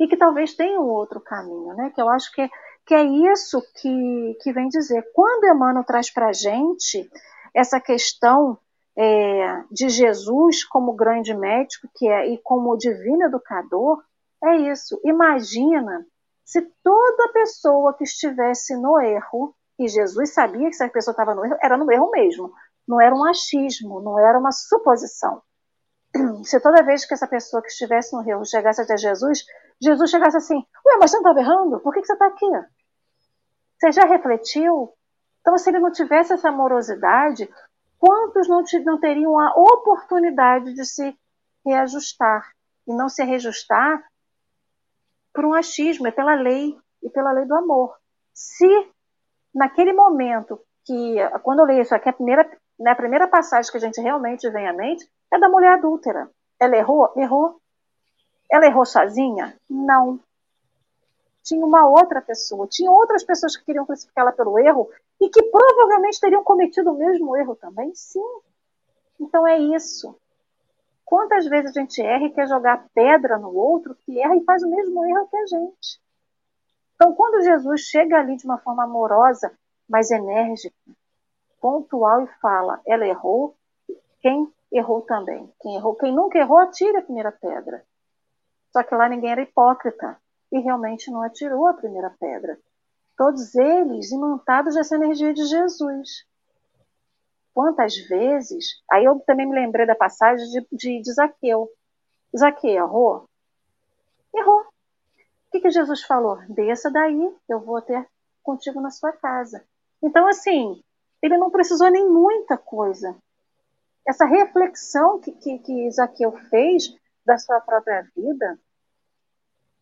E que talvez tenha um outro caminho, né? Que eu acho que, que é isso que, que vem dizer. Quando Emmanuel traz para a gente essa questão é, de Jesus como grande médico que é e como divino educador, é isso. Imagina se toda pessoa que estivesse no erro, e Jesus sabia que se a pessoa estava no erro, era no erro mesmo, não era um achismo, não era uma suposição. *clears throat* Se toda vez que essa pessoa que estivesse no erro chegasse até Jesus, Jesus chegasse assim: Ué, mas você não estava errando? Por que, que você está aqui? Você já refletiu? Então, se ele não tivesse essa amorosidade, quantos não, não teriam a oportunidade de se reajustar? E não se reajustar por um achismo, é pela lei e pela lei do amor. Se naquele momento que, quando eu leio isso aqui, a primeira, né, a primeira passagem que a gente realmente vem à mente é da mulher adúltera. Ela errou? Errou. Ela errou sozinha? Não. Tinha uma outra pessoa, tinha outras pessoas que queriam crucificá-la pelo erro e que provavelmente teriam cometido o mesmo erro também? Sim. Então é isso. Quantas vezes a gente erra e quer jogar pedra no outro que erra e faz o mesmo erro que a gente? Então, quando Jesus chega ali de uma forma amorosa, mas enérgica, pontual e fala, ela errou, quem errou também? Quem errou, quem nunca errou, atire a primeira pedra. Só que lá ninguém era hipócrita e realmente não atirou a primeira pedra todos eles imantados dessa energia de Jesus. Quantas vezes, aí eu também me lembrei da passagem de, de, de Zaqueu. Zaqueu errou? Errou. O que, que Jesus falou? Desça daí, eu vou ter contigo na sua casa. Então, assim, ele não precisou nem muita coisa. Essa reflexão que, que, que Zaqueu fez da sua própria vida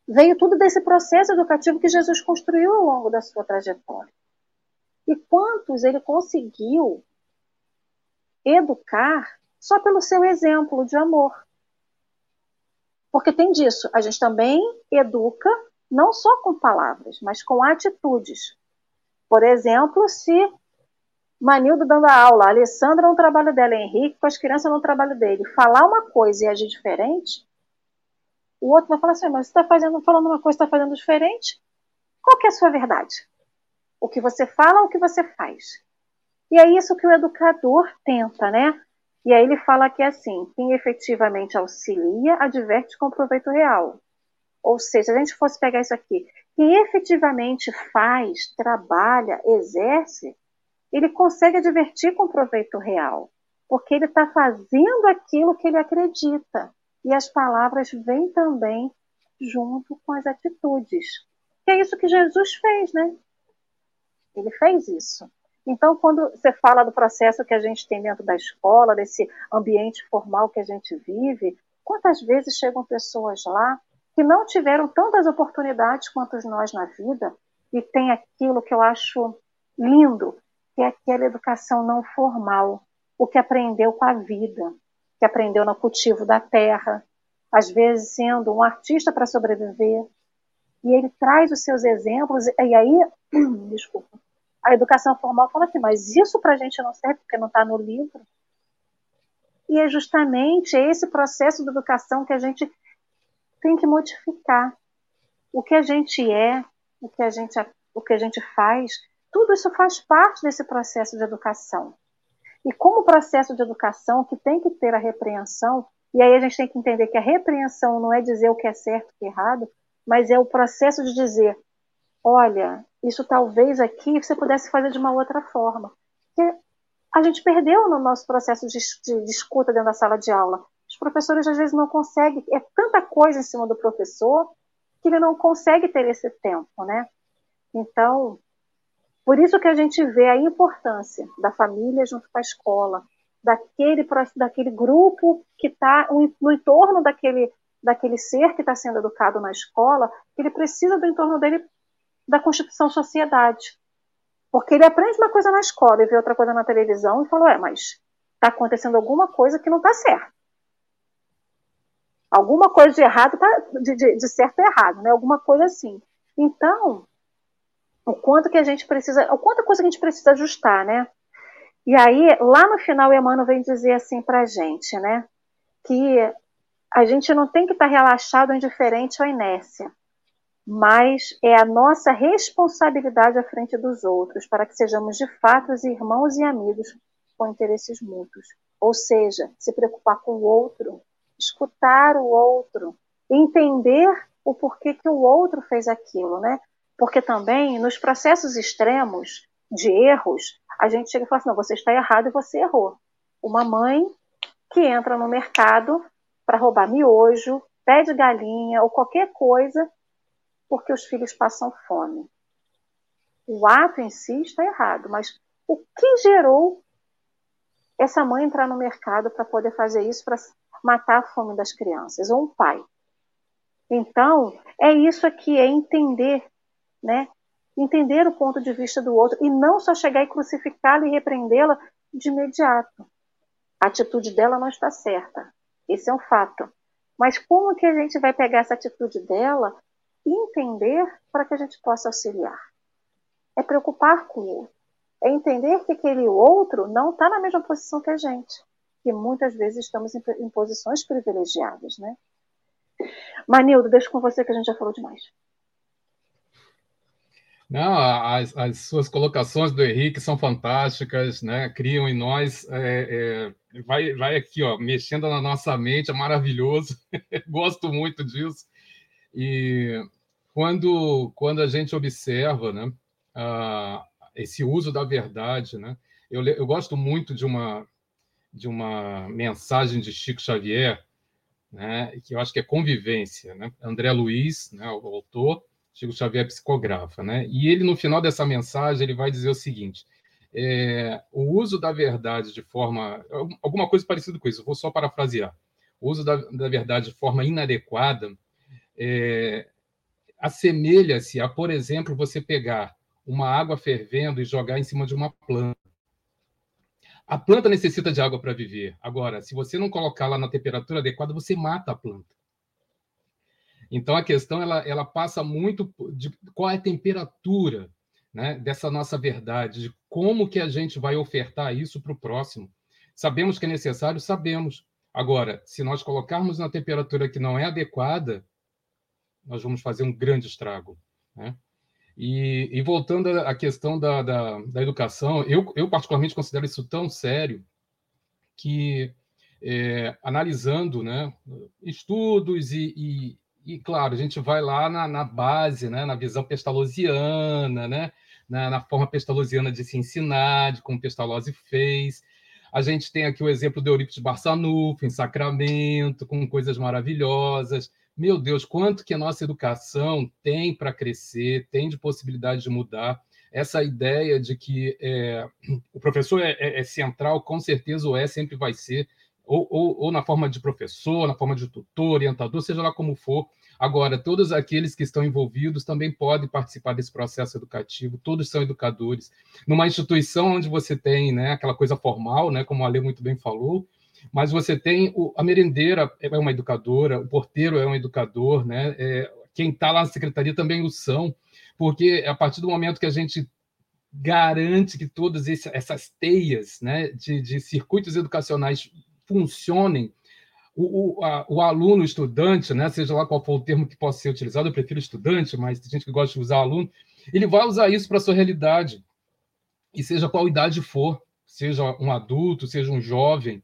veio tudo desse processo educativo que Jesus construiu ao longo da sua trajetória. E quantos ele conseguiu educar só pelo seu exemplo de amor. Porque tem disso, a gente também educa não só com palavras, mas com atitudes. Por exemplo, se Manildo dando a aula, a Alessandra no trabalho dela, Henrique com as crianças no trabalho dele, falar uma coisa e agir diferente, o outro vai falar assim, mas você está fazendo, falando uma coisa, está fazendo diferente. Qual que é a sua verdade? O que você fala o que você faz? E é isso que o educador tenta, né? E aí ele fala que é assim, quem efetivamente auxilia, adverte com proveito real. Ou seja, se a gente fosse pegar isso aqui, quem efetivamente faz, trabalha, exerce, ele consegue advertir com proveito real. porque ele está fazendo aquilo que ele acredita. E as palavras vêm também junto com as atitudes. Que é isso que Jesus fez, né? Ele fez isso. Então, quando você fala do processo que a gente tem dentro da escola, desse ambiente formal que a gente vive, quantas vezes chegam pessoas lá que não tiveram tantas oportunidades quanto nós na vida e tem aquilo que eu acho lindo, que é aquela educação não formal, o que aprendeu com a vida, que aprendeu no cultivo da terra, às vezes sendo um artista para sobreviver. E ele traz os seus exemplos, e aí, *clears throat* desculpa, a educação formal fala assim, mas isso para a gente não serve porque não está no livro. E é justamente esse processo de educação que a gente tem que modificar. O que a gente é, o que a gente, o que a gente faz, tudo isso faz parte desse processo de educação. E como processo de educação que tem que ter a repreensão, e aí a gente tem que entender que a repreensão não é dizer o que é certo e errado, mas é o processo de dizer, olha, isso talvez aqui você pudesse fazer de uma outra forma. Porque a gente perdeu no nosso processo de, de, de escuta dentro da sala de aula. Os professores às vezes não conseguem, é tanta coisa em cima do professor que ele não consegue ter esse tempo, né? Então, por isso que a gente vê a importância da família junto com a escola, daquele, daquele grupo que está no entorno daquele, daquele ser que está sendo educado na escola, ele precisa do entorno dele da constituição sociedade. Porque ele aprende uma coisa na escola e vê outra coisa na televisão e fala, é, mas está acontecendo alguma coisa que não está certo. Alguma coisa de errado, tá, de, de, de certo é errado, né? Alguma coisa assim. Então, o quanto que a gente precisa, o quanto coisa que a gente precisa ajustar, né? E aí, lá no final, Emmanuel vem dizer assim pra gente, né? Que a gente não tem que estar tá relaxado, indiferente ou inércia mas é a nossa responsabilidade à frente dos outros, para que sejamos de fato irmãos e amigos com interesses mútuos. Ou seja, se preocupar com o outro, escutar o outro, entender o porquê que o outro fez aquilo, né? Porque também nos processos extremos de erros, a gente chega e fala assim: não, você está errado e você errou. Uma mãe que entra no mercado para roubar miojo, pé de galinha ou qualquer coisa porque os filhos passam fome. O ato em si está errado, mas o que gerou essa mãe entrar no mercado para poder fazer isso, para matar a fome das crianças, ou um pai? Então, é isso aqui, é entender, né? Entender o ponto de vista do outro e não só chegar e crucificá-la e repreendê-la de imediato. A atitude dela não está certa. Esse é um fato. Mas como que a gente vai pegar essa atitude dela entender para que a gente possa auxiliar. É preocupar com o outro. É entender que aquele outro não está na mesma posição que a gente. Que muitas vezes estamos em, em posições privilegiadas, né? Manildo, deixo com você que a gente já falou demais. Não, as, as, suas colocações do Henrique são fantásticas, né? Criam em nós, é, é, vai, vai aqui, ó, mexendo na nossa mente, é maravilhoso. *laughs* Gosto muito disso. E quando, quando a gente observa né, uh, esse uso da verdade, né, eu, eu gosto muito de uma, de uma mensagem de Chico Xavier, né, que eu acho que é convivência. Né? André Luiz, né, o autor, Chico Xavier psicografa. Né? E ele, no final dessa mensagem, ele vai dizer o seguinte: é, o uso da verdade de forma. alguma coisa parecida com isso, vou só parafrasear. O uso da, da verdade de forma inadequada é, assemelha-se a, por exemplo, você pegar uma água fervendo e jogar em cima de uma planta. A planta necessita de água para viver. Agora, se você não colocar lá na temperatura adequada, você mata a planta. Então a questão ela, ela passa muito de qual é a temperatura né, dessa nossa verdade, de como que a gente vai ofertar isso para o próximo. Sabemos que é necessário, sabemos. Agora, se nós colocarmos na temperatura que não é adequada, nós vamos fazer um grande estrago. Né? E, e, voltando à questão da, da, da, educação, eu, eu particularmente considero isso tão sério que, é, analisando né, estudos e, e, e, claro, a gente vai lá na, na base, né, na visão pestalozziana, né, na, na, forma pestalozziana de se ensinar, de como Pestalozzi fez. A gente tem aqui o exemplo do Eurípides Barçanufo, em Sacramento, com coisas maravilhosas. Meu Deus, quanto que a nossa educação tem para crescer, tem de possibilidade de mudar. Essa ideia de que é, o professor é, é, é, central, com certeza o é, sempre vai ser, ou, ou, ou na forma de professor, na forma de tutor, orientador, seja lá como for, Agora, todos aqueles que estão envolvidos também podem participar desse processo educativo, todos são educadores. Numa instituição onde você tem né, aquela coisa formal, né, como a Lê muito bem falou, mas você tem o, a merendeira é uma educadora, o porteiro é um educador, né, é, quem está lá na secretaria também o são, porque a partir do momento que a gente garante que todas essas teias né, de, de circuitos educacionais funcionem, o, o, a, o, aluno, o estudante, né, seja lá qual for o termo que possa ser utilizado, eu prefiro estudante, mas tem gente que gosta de usar aluno, ele vai usar isso para a sua realidade, e seja qual idade for, seja um adulto, seja um jovem.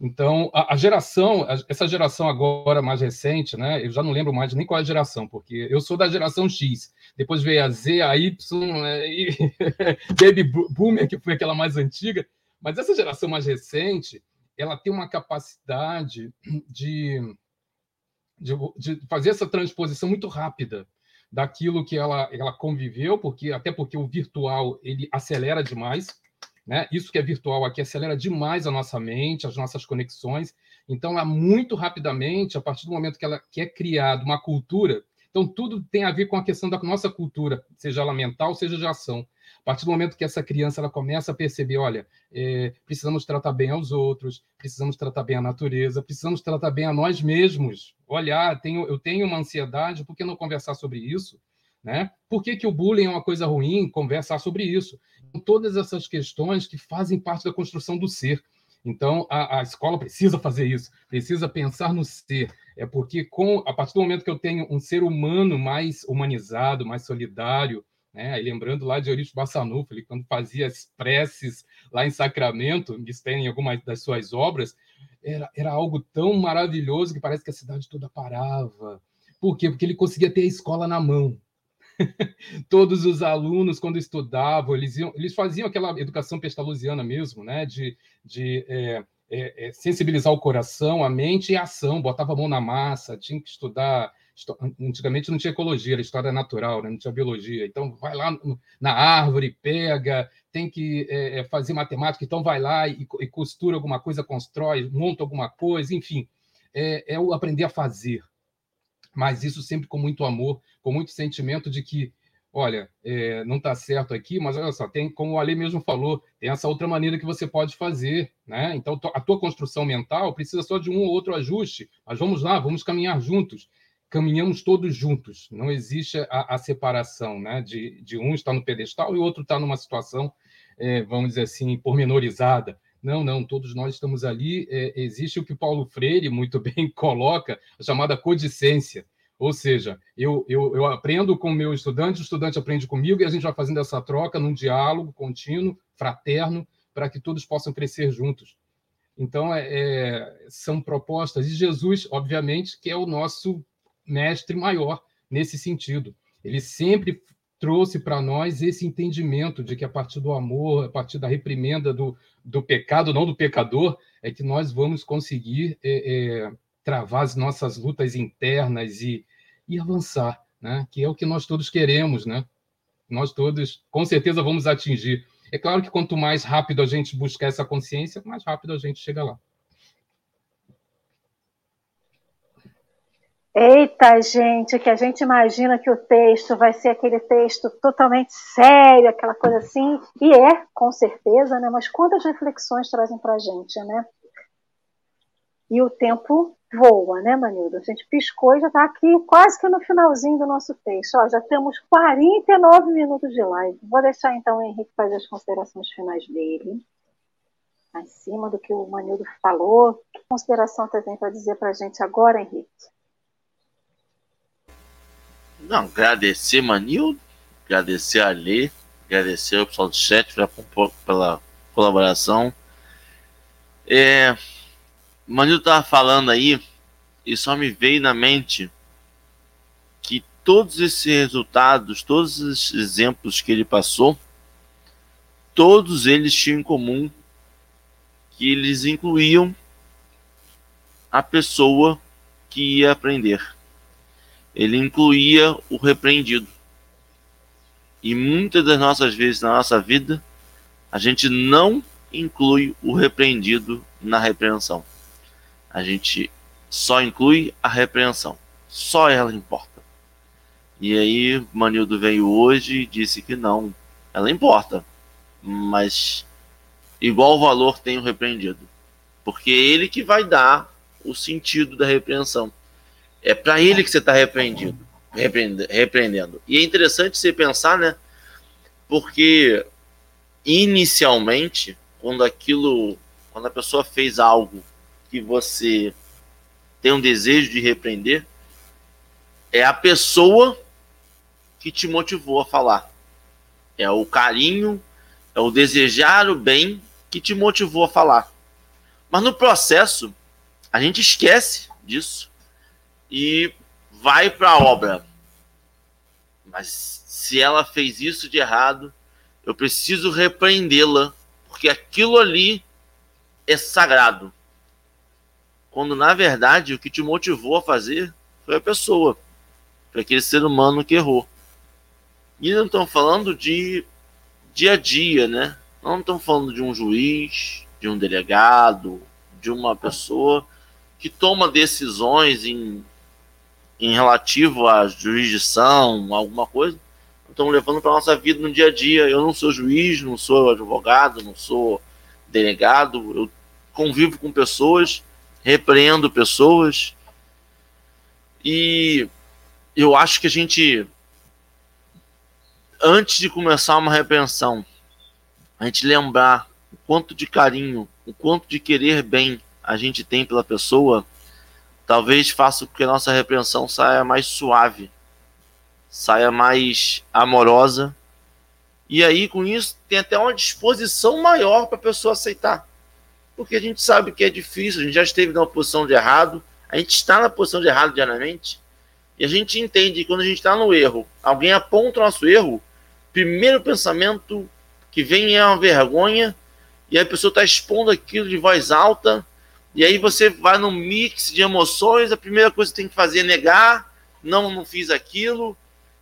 Então, a, a geração, a, essa geração agora mais recente, né, eu já não lembro mais nem qual é a geração, porque eu sou da geração X, depois veio a Z, a Y, né, e *laughs* Baby Boomer, que foi aquela mais antiga, mas essa geração mais recente, ela tem uma capacidade de, de, de, fazer essa transposição muito rápida daquilo que ela, ela conviveu, porque até porque o virtual ele acelera demais, né? Isso que é virtual aqui acelera demais a nossa mente, as nossas conexões. Então, ela muito rapidamente, a partir do momento que ela que é criada uma cultura, então tudo tem a ver com a questão da nossa cultura, seja ela mental, seja de ação. A partir do momento que essa criança ela começa a perceber, olha, é, precisamos tratar bem aos outros, precisamos tratar bem a natureza, precisamos tratar bem a nós mesmos. Olhar, tenho, eu tenho uma ansiedade, por que não conversar sobre isso? Né? Por que, que o bullying é uma coisa ruim? Conversar sobre isso. Então, todas essas questões que fazem parte da construção do ser. Então, a, a, escola precisa fazer isso, precisa pensar no ser. É porque, com, a partir do momento que eu tenho um ser humano mais humanizado, mais solidário, né? E lembrando lá de Eurípides Bassanufo, ele quando fazia as preces lá em Sacramento, isso tem em algumas das suas obras, era, era algo tão maravilhoso que parece que a cidade toda parava. Por quê? Porque ele conseguia ter a escola na mão. *laughs* Todos os alunos, quando estudavam, eles, iam, eles faziam aquela educação pestalusiana mesmo, né? de, de é, é, é, sensibilizar o coração, a mente e a ação, botava a mão na massa, tinha que estudar Antigamente não tinha ecologia, era história natural, né? não tinha biologia. Então, vai lá na árvore, pega, tem que é, é, fazer matemática, então vai lá e, e, costura alguma coisa, constrói, monta alguma coisa, enfim. É, é o aprender a fazer. Mas isso sempre com muito amor, com muito sentimento de que, olha, é, não está certo aqui, mas olha só, tem, como o Ale mesmo falou, tem essa outra maneira que você pode fazer, né? Então, a tua construção mental precisa só de um ou outro ajuste, mas vamos lá, vamos caminhar juntos caminhamos todos juntos, não existe a, a separação, né? De, de um estar no pedestal e o outro está numa situação, é, vamos dizer assim, pormenorizada. Não, não, todos nós estamos ali. É, existe o que Paulo Freire muito *laughs* bem coloca, a chamada codicência. Ou seja, eu, eu, eu aprendo com o meu estudante, o estudante aprende comigo e a gente vai fazendo essa troca num diálogo contínuo, fraterno, para que todos possam crescer juntos. Então, é, é, são propostas, e Jesus, obviamente, que é o nosso mestre maior nesse sentido. Ele sempre trouxe para nós esse entendimento de que a partir do amor, a partir da reprimenda do, do pecado, não do pecador, é que nós vamos conseguir é, é, travar as nossas lutas internas e, e avançar, né? que é o que nós todos queremos. Né? Nós todos, com certeza, vamos atingir. É claro que quanto mais rápido a gente buscar essa consciência, mais rápido a gente chega lá. Eita, gente, que a gente imagina que o texto vai ser aquele texto totalmente sério, aquela coisa assim, e é, com certeza, né? Mas quantas reflexões trazem para a gente, né? E o tempo voa, né, Manildo? A gente piscou e já está aqui quase que no finalzinho do nosso texto. Ó, já temos 49 minutos de live. Vou deixar então o Henrique fazer as considerações finais dele. Acima do que o Manildo falou. Que consideração você tem para dizer para a gente agora, Henrique? Não, agradecer Manil, agradecer a Lê, agradecer o pessoal do chat pela, pela colaboração. É, Manil estava falando aí e só me veio na mente que todos esses resultados, todos esses exemplos que ele passou, todos eles tinham em comum que eles incluíam a pessoa que ia aprender. Ele incluía o repreendido. E muitas das nossas vezes na nossa vida, a gente não inclui o repreendido na repreensão. A gente só inclui a repreensão. Só ela importa. E aí, Manildo veio hoje e disse que não, ela importa. Mas igual valor tem o repreendido. Porque é ele que vai dar o sentido da repreensão. É para ele que você está repreendido, repreendendo. E é interessante você pensar, né? Porque inicialmente, quando aquilo, quando a pessoa fez algo que você tem um desejo de repreender, é a pessoa que te motivou a falar. É o carinho, é o desejar o bem que te motivou a falar. Mas no processo, a gente esquece disso e vai para a obra. Mas se ela fez isso de errado, eu preciso repreendê-la, porque aquilo ali é sagrado. Quando na verdade o que te motivou a fazer foi a pessoa, foi aquele ser humano que errou. E não estamos falando de dia a dia, né? Não estamos falando de um juiz, de um delegado, de uma pessoa que toma decisões em, em relativo à jurisdição, alguma coisa. Estamos levando para a nossa vida no dia a dia. Eu não sou juiz, não sou advogado, não sou delegado. Eu convivo com pessoas, repreendo pessoas. E eu acho que a gente, antes de começar uma repreensão, a gente lembrar o quanto de carinho, o quanto de querer bem a gente tem pela pessoa, talvez faça com que a nossa repreensão saia mais suave, saia mais amorosa. E aí, com isso, tem até uma disposição maior para a pessoa aceitar. Porque a gente sabe que é difícil, a gente já esteve numa posição de errado, a gente está na posição de errado diariamente, e a gente entende que quando a gente está no erro, alguém aponta o nosso erro, primeiro pensamento que vem é uma vergonha, e a pessoa está expondo aquilo de voz alta, e aí você vai num mix de emoções, a primeira coisa que tem que fazer é negar, não, não fiz aquilo,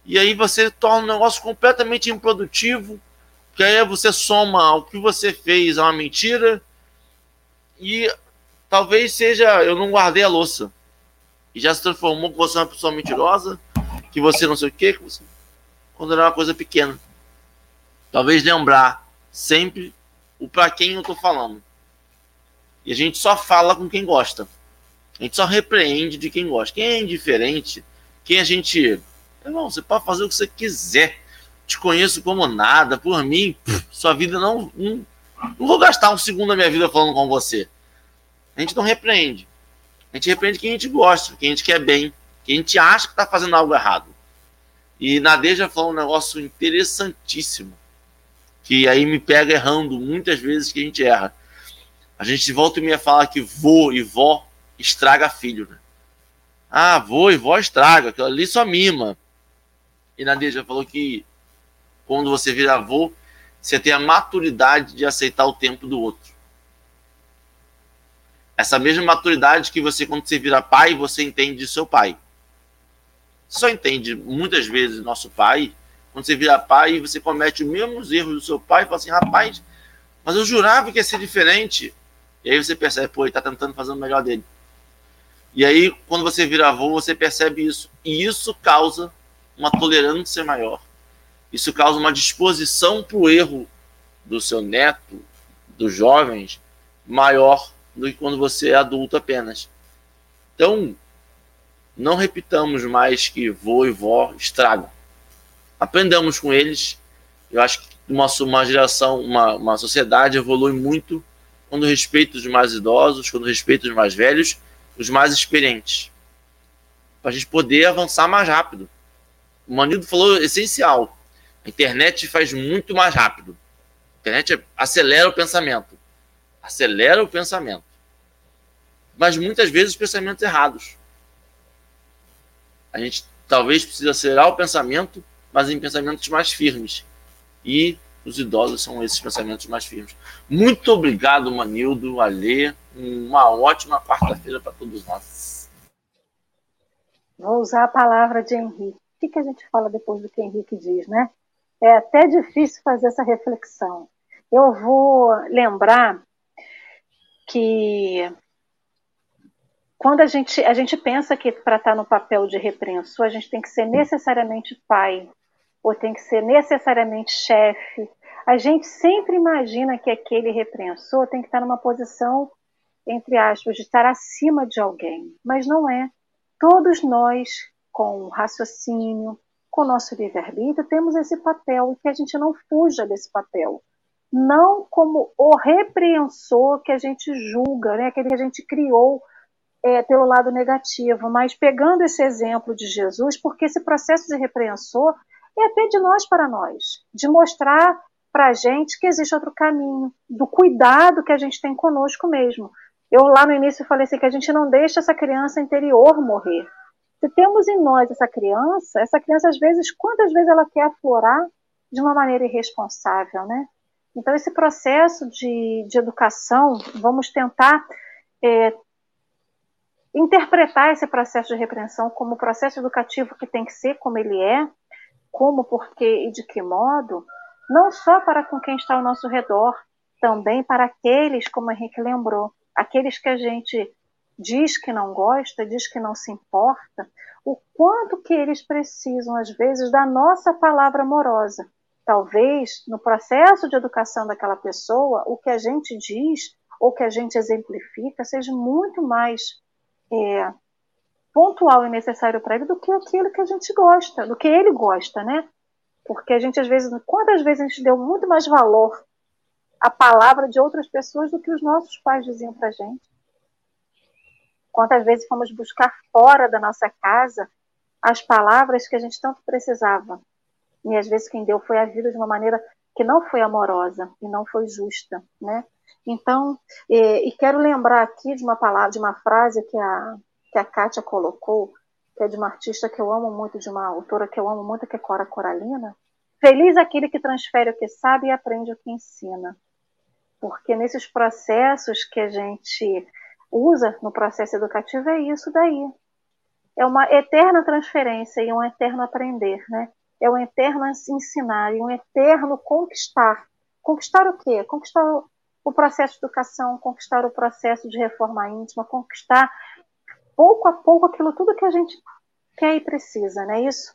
e aí você torna um negócio completamente improdutivo, que aí você soma o que você fez a uma mentira, e talvez seja, eu não guardei a louça, e já se transformou que você é uma pessoa mentirosa, que você não sei o quê, que você... quando era uma coisa pequena. Talvez lembrar sempre o para quem eu estou falando. E a gente só fala com quem gosta. A gente só repreende de quem gosta. Quem é indiferente, quem a gente. Irmão, você pode fazer o que você quiser. Te conheço como nada. Por mim, sua vida não, não. Não vou gastar um segundo da minha vida falando com você. A gente não repreende. A gente repreende quem a gente gosta, quem a gente quer bem, quem a gente acha que está fazendo algo errado. E Nadeja falou um negócio interessantíssimo que aí me pega errando muitas vezes que a gente erra. A gente volta e meia fala que vô e vó estraga filho, né? Ah, vô e vó estraga, aquilo ali só mima. E Nadeja falou que quando você vira avô, você tem a maturidade de aceitar o tempo do outro. Essa mesma maturidade que você, quando você vira pai, você entende de seu pai. Só entende muitas vezes nosso pai quando você vira pai, você comete os mesmos erros do seu pai e fala assim, rapaz, mas eu jurava que ia ser diferente. E aí você percebe, pô, ele está tentando fazer o melhor dele. E aí, quando você vira avô, você percebe isso. E isso causa uma tolerância maior. Isso causa uma disposição para o erro do seu neto, dos jovens, maior do que quando você é adulto apenas. Então, não repitamos mais que vô e vó estragam aprendamos com eles. Eu acho que uma, uma geração, uma, uma sociedade evolui muito quando respeita os mais idosos, quando respeita os mais velhos, os mais experientes. Para a gente poder avançar mais rápido. O Manildo falou essencial. A internet faz muito mais rápido. A internet acelera o pensamento. Acelera o pensamento. Mas muitas vezes os pensamentos errados. A gente talvez precise acelerar o pensamento mas em pensamentos mais firmes. E os idosos são esses pensamentos mais firmes. Muito obrigado, Manildo, Alê. Uma ótima quarta-feira para todos nós. Vou usar a palavra de Henrique. O que, a gente fala depois do que Henrique diz, né? É até difícil fazer essa reflexão. Eu vou lembrar que quando a gente, a gente pensa que para estar no papel de repreensor, a gente tem que ser necessariamente pai, ou tem que ser necessariamente chefe. A gente sempre imagina que aquele repreensor tem que estar numa posição, entre aspas, de estar acima de alguém, mas não é. Todos nós, com raciocínio, com nosso livre-arbítrio, temos esse papel e que a gente não fuja desse papel. Não como o repreensor que a gente julga, né? aquele que a gente criou é, pelo lado negativo, mas pegando esse exemplo de Jesus, porque esse processo de repreensor é até de nós para nós, de mostrar para a gente que existe outro caminho, do cuidado que a gente tem conosco mesmo. Eu lá no início falei assim que a gente não deixa essa criança interior morrer. Se temos em nós essa criança, essa criança às vezes, quantas vezes ela quer aflorar de uma maneira irresponsável, né? Então esse processo de, de educação, vamos tentar é, interpretar esse processo de repreensão como processo educativo que tem que ser como ele é, como, porquê e de que modo, não só para com quem está ao nosso redor, também para aqueles, como o Henrique lembrou, aqueles que a gente diz que não gosta, diz que não se importa, o quanto que eles precisam, às vezes, da nossa palavra amorosa. Talvez, no processo de educação daquela pessoa, o que a gente diz ou que a gente exemplifica seja muito mais é, pontual e necessário para ele do que aquilo que a gente gosta, do que ele gosta, né? Porque a gente, às vezes, quantas vezes a gente deu muito mais valor à palavra de outras pessoas do que os nossos pais diziam para gente? Quantas vezes fomos buscar fora da nossa casa as palavras que a gente tanto precisava? E às vezes quem deu foi a vida de uma maneira que não foi amorosa e não foi justa, né? Então, e, e quero lembrar aqui de uma palavra, de uma frase que a que a Kátia colocou, que é de uma artista que eu amo muito, de uma autora que eu amo muito, que é Cora Coralina. Feliz aquele que transfere o que sabe e aprende o que ensina. Porque nesses processos que a gente usa no processo educativo é isso daí. É uma eterna transferência e um eterno aprender, né? É um eterno ensinar e um eterno conquistar. Conquistar o quê? Conquistar o processo de educação, conquistar o processo de reforma íntima, conquistar pouco a pouco aquilo tudo que a gente quer e precisa, não é isso?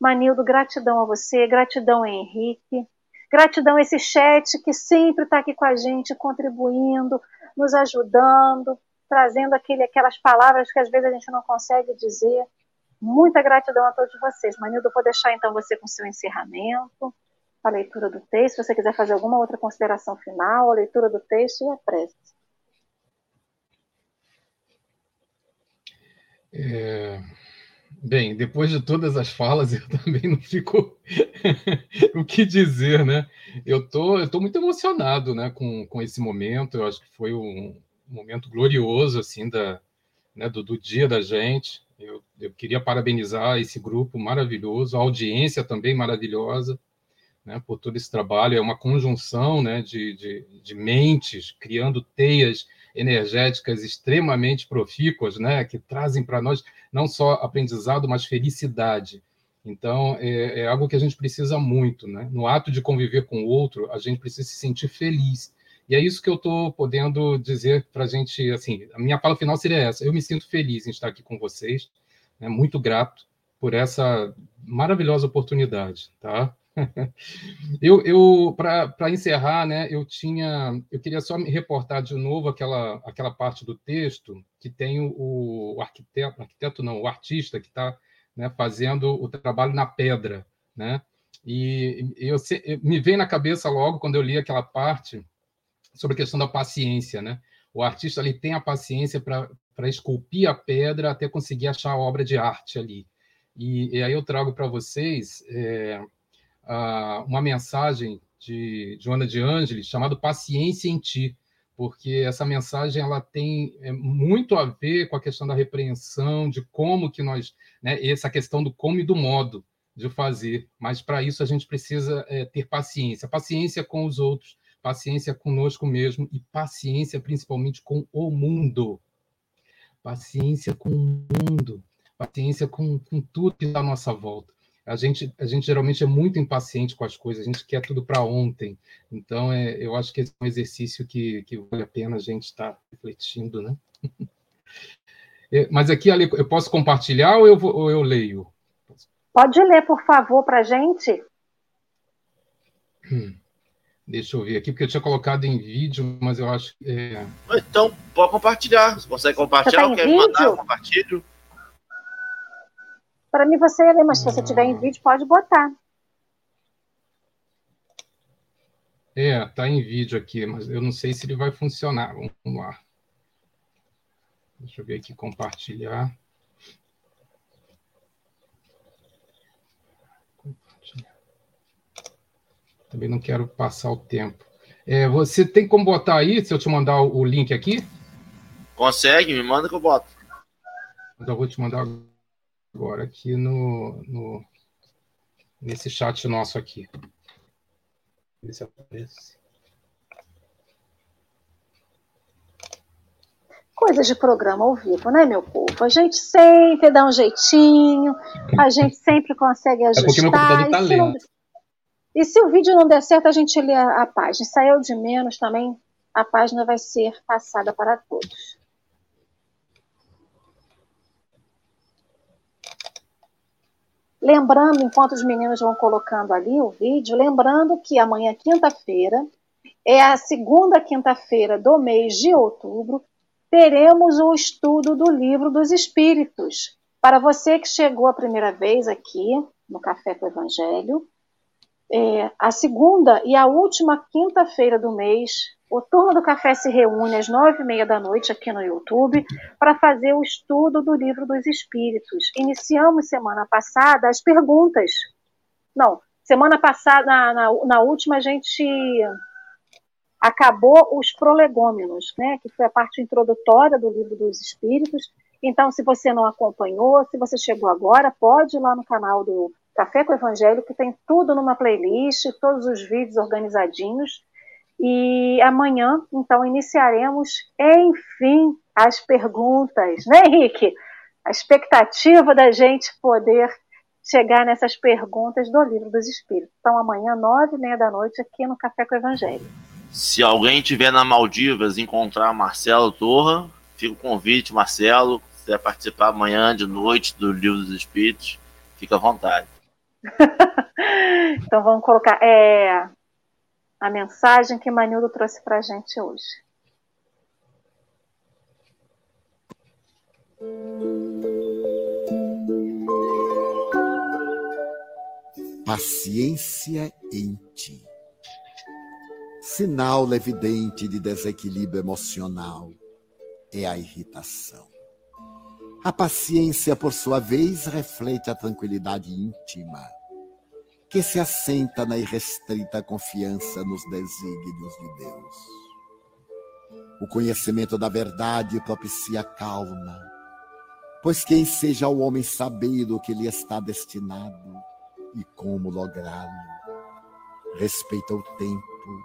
Manildo, gratidão a você, gratidão a Henrique, gratidão a esse chat que sempre está aqui com a gente, contribuindo, nos ajudando, trazendo aquele, aquelas palavras que às vezes a gente não consegue dizer. Muita gratidão a todos vocês. Manildo, vou deixar então você com seu encerramento, a leitura do texto. Se você quiser fazer alguma outra consideração final, a leitura do texto e a prece. É... Bem, depois de todas as falas, *laughs* eu também não fico *laughs* o que dizer, né? Eu tô, eu tô muito emocionado, né, com, com esse momento. Eu acho que foi um momento glorioso, assim, da, né, do, do dia da gente. Eu, eu queria parabenizar esse grupo maravilhoso, a audiência também maravilhosa, né, por todo esse trabalho. É uma conjunção, né, de, de, de mentes criando teias energéticas extremamente profícuas, né, que trazem para nós não só aprendizado, mas felicidade. Então, é, é, algo que a gente precisa muito, né? No ato de conviver com o outro, a gente precisa se sentir feliz. E é isso que eu estou podendo dizer para a gente, assim, a minha fala final seria essa. Eu me sinto feliz em estar aqui com vocês, né? muito grato por essa maravilhosa oportunidade, tá? *laughs* eu, eu para encerrar, né, eu tinha, eu queria só me reportar de novo aquela, aquela parte do texto que tem o, o arquiteto, arquiteto não, o artista que está né, fazendo o trabalho na pedra, né? E eu, eu, me vem na cabeça logo quando eu li aquela parte sobre a questão da paciência, né? O artista ali tem a paciência para esculpir a pedra até conseguir achar a obra de arte ali. E, e aí eu trago para vocês é, uma mensagem de Joana de Ângeles chamada Paciência em Ti, porque essa mensagem ela tem é, muito a ver com a questão da repreensão, de como que nós, né, essa questão do como e do modo, de fazer, mas para isso a gente precisa é, ter paciência, paciência com os outros, paciência conosco mesmo e paciência principalmente com o mundo, paciência com o mundo, paciência com, com tudo que está à nossa volta. A gente, a gente geralmente é muito impaciente com as coisas, a gente quer tudo para ontem. Então, é, eu acho que esse é um exercício que, que vale a pena a gente estar tá refletindo, né? *laughs* É, mas aqui, Ali, eu posso compartilhar ou eu, vou, ou eu leio? Pode ler, por favor, para a gente. Hum. Deixa eu ver aqui, porque eu tinha colocado em vídeo, mas eu acho que. É... Então, pode compartilhar. Você consegue compartilhar? Você tá Quer mandar? Compartilho. Para mim você ler, mas se você tiver em vídeo, pode botar. É, tá em vídeo aqui, mas eu não sei se ele vai funcionar. Vamos lá. Deixa eu ver aqui, compartilhar. Também não quero passar o tempo. É, você tem como botar aí, se eu te mandar o link aqui? Consegue, me manda que eu boto. Então, eu vou te mandar agora aqui no, no nesse chat nosso aqui. Ver se aparece. Coisas de programa ao vivo, né, meu povo? A gente sempre dá um jeitinho, a gente sempre consegue ajustar. É porque meu computador tá lento. E se o vídeo não der certo, a gente lê a, a página. Saiu de menos também, a página vai ser passada para todos. Lembrando, enquanto os meninos vão colocando ali o vídeo, lembrando que amanhã, quinta-feira, é a segunda quinta-feira do mês de outubro, teremos o estudo do livro dos Espíritos. Para você que chegou a primeira vez aqui no Café com o Evangelho, é, a segunda e a última quinta-feira do mês o Turma do Café se reúne às nove e meia da noite aqui no YouTube para fazer o estudo do Livro dos Espíritos. Iniciamos semana passada as perguntas. Não, semana passada, na, na, na última, a gente acabou os prolegômenos, né, que foi a parte introdutória do Livro dos Espíritos. Então, se você não acompanhou, se você chegou agora, pode ir lá no canal do Café com o Evangelho, que tem tudo numa playlist, todos os vídeos organizadinhos. E amanhã, então, iniciaremos, enfim, as perguntas, né, Henrique? A expectativa da gente poder chegar nessas perguntas do Livro dos Espíritos. Então, amanhã, nove e meia da noite, aqui no Café com o Evangelho. Se alguém tiver na Maldivas encontrar Marcelo Torra, fica o convite, Marcelo, se quiser participar amanhã de noite do Livro dos Espíritos, fica à vontade. *laughs* então vamos colocar. É, a mensagem que Manildo trouxe para a gente hoje. Paciência em ti. Sinal evidente de desequilíbrio emocional é a irritação. A paciência, por sua vez, reflete a tranquilidade íntima que se assenta na irrestrita confiança nos desígnios de Deus. O conhecimento da verdade propicia calma, pois quem seja o homem saber o que lhe está destinado e como lográ-lo. Respeita o tempo,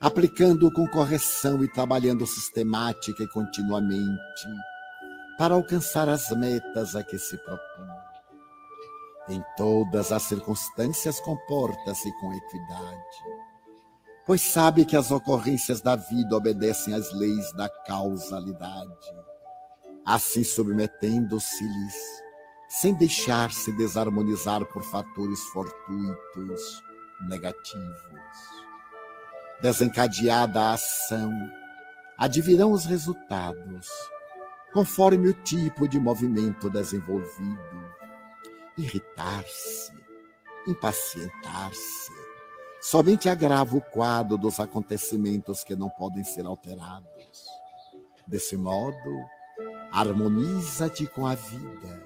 aplicando com correção e trabalhando sistemática e continuamente para alcançar as metas a que se propõe em todas as circunstâncias, comporta-se com equidade, pois sabe que as ocorrências da vida obedecem às leis da causalidade, assim submetendo-se-lhes, sem deixar-se desarmonizar por fatores fortuitos negativos. Desencadeada a ação, advirão os resultados, conforme o tipo de movimento desenvolvido irritar-se, impacientar-se, somente agrava o quadro dos acontecimentos que não podem ser alterados. Desse modo, harmoniza-te com a vida,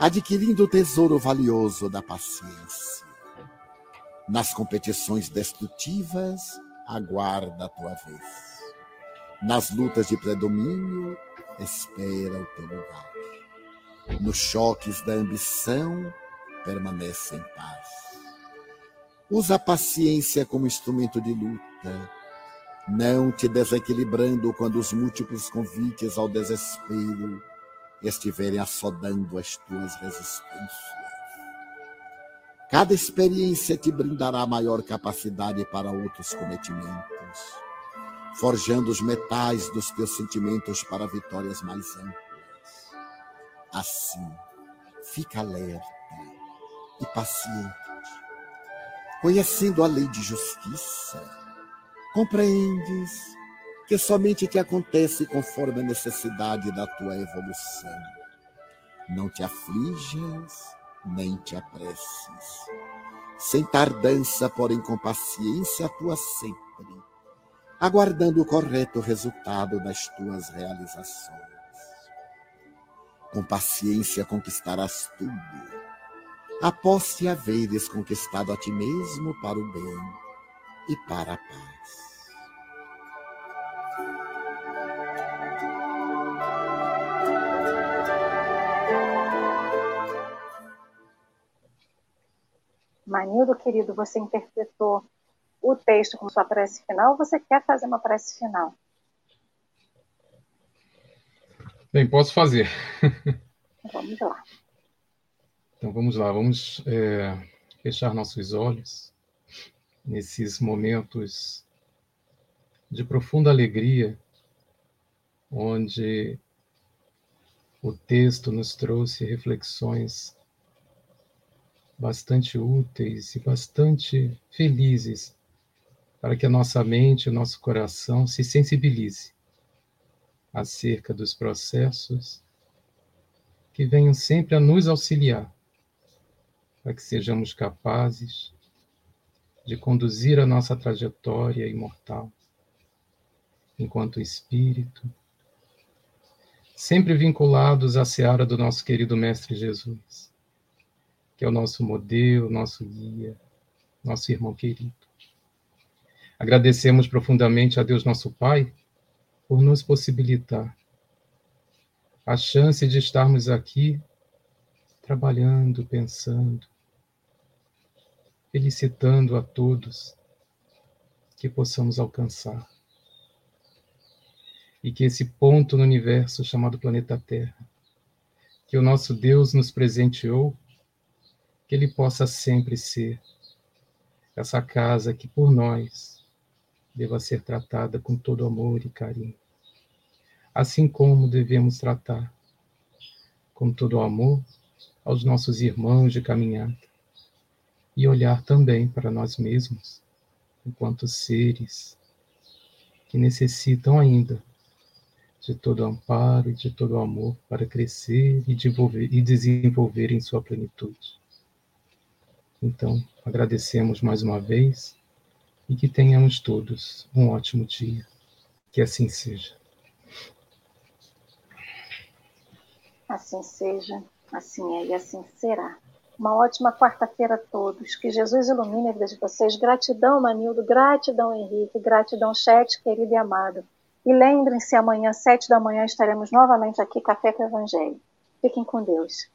adquirindo o tesouro valioso da paciência. Nas competições destrutivas, aguarda a tua vez. Nas lutas de predomínio, espera o teu lugar nos choques da ambição, permanece em paz. Usa a paciência como instrumento de luta, não te desequilibrando quando os múltiplos convites ao desespero estiverem assodando as tuas resistências. Cada experiência te brindará maior capacidade para outros cometimentos, forjando os metais dos teus sentimentos para vitórias mais amplas. Assim, fica alerta e paciente, conhecendo a lei de justiça, compreendes que somente te acontece conforme a necessidade da tua evolução. Não te aflijas nem te apresses. Sem tardança, porém com paciência, atua sempre, aguardando o correto resultado das tuas realizações. Com paciência conquistarás tudo, após te haveres conquistado a ti mesmo para o bem e para a paz. Manildo, querido, você interpretou o texto como sua prece final você quer fazer uma prece final? Bem, posso fazer. Vamos lá. Então vamos lá, vamos é, fechar nossos olhos nesses momentos de profunda alegria, onde o texto nos trouxe reflexões bastante úteis e bastante felizes para que a nossa mente, o nosso coração se sensibilize acerca dos processos que venham sempre a nos auxiliar, para que sejamos capazes de conduzir a nossa trajetória imortal enquanto espírito, sempre vinculados à seara do nosso querido Mestre Jesus que é o nosso modelo, nosso guia, nosso irmão querido. Agradecemos profundamente a Deus, nosso Pai, por nos possibilitar a chance de estarmos aqui trabalhando, pensando, felicitando a todos que possamos alcançar. E que esse ponto no universo chamado planeta Terra, que o nosso Deus nos presenteou, que ele possa sempre ser essa casa que por nós deva ser tratada com todo amor e carinho. Assim como devemos tratar com todo amor aos nossos irmãos de caminhada e olhar também para nós mesmos enquanto seres que necessitam ainda de todo amparo e de todo amor para crescer e desenvolver, e desenvolver em sua plenitude. Então, agradecemos mais uma vez e que tenhamos todos um ótimo dia. Que assim seja. Assim seja, assim é e assim será. Uma ótima quarta-feira a todos. Que Jesus ilumine a vida de vocês. Gratidão, Manildo. Gratidão, Henrique. Gratidão, chat, querido e amado. E lembrem-se, amanhã, sete da manhã, estaremos novamente aqui, Café com Evangelho. Fiquem com Deus.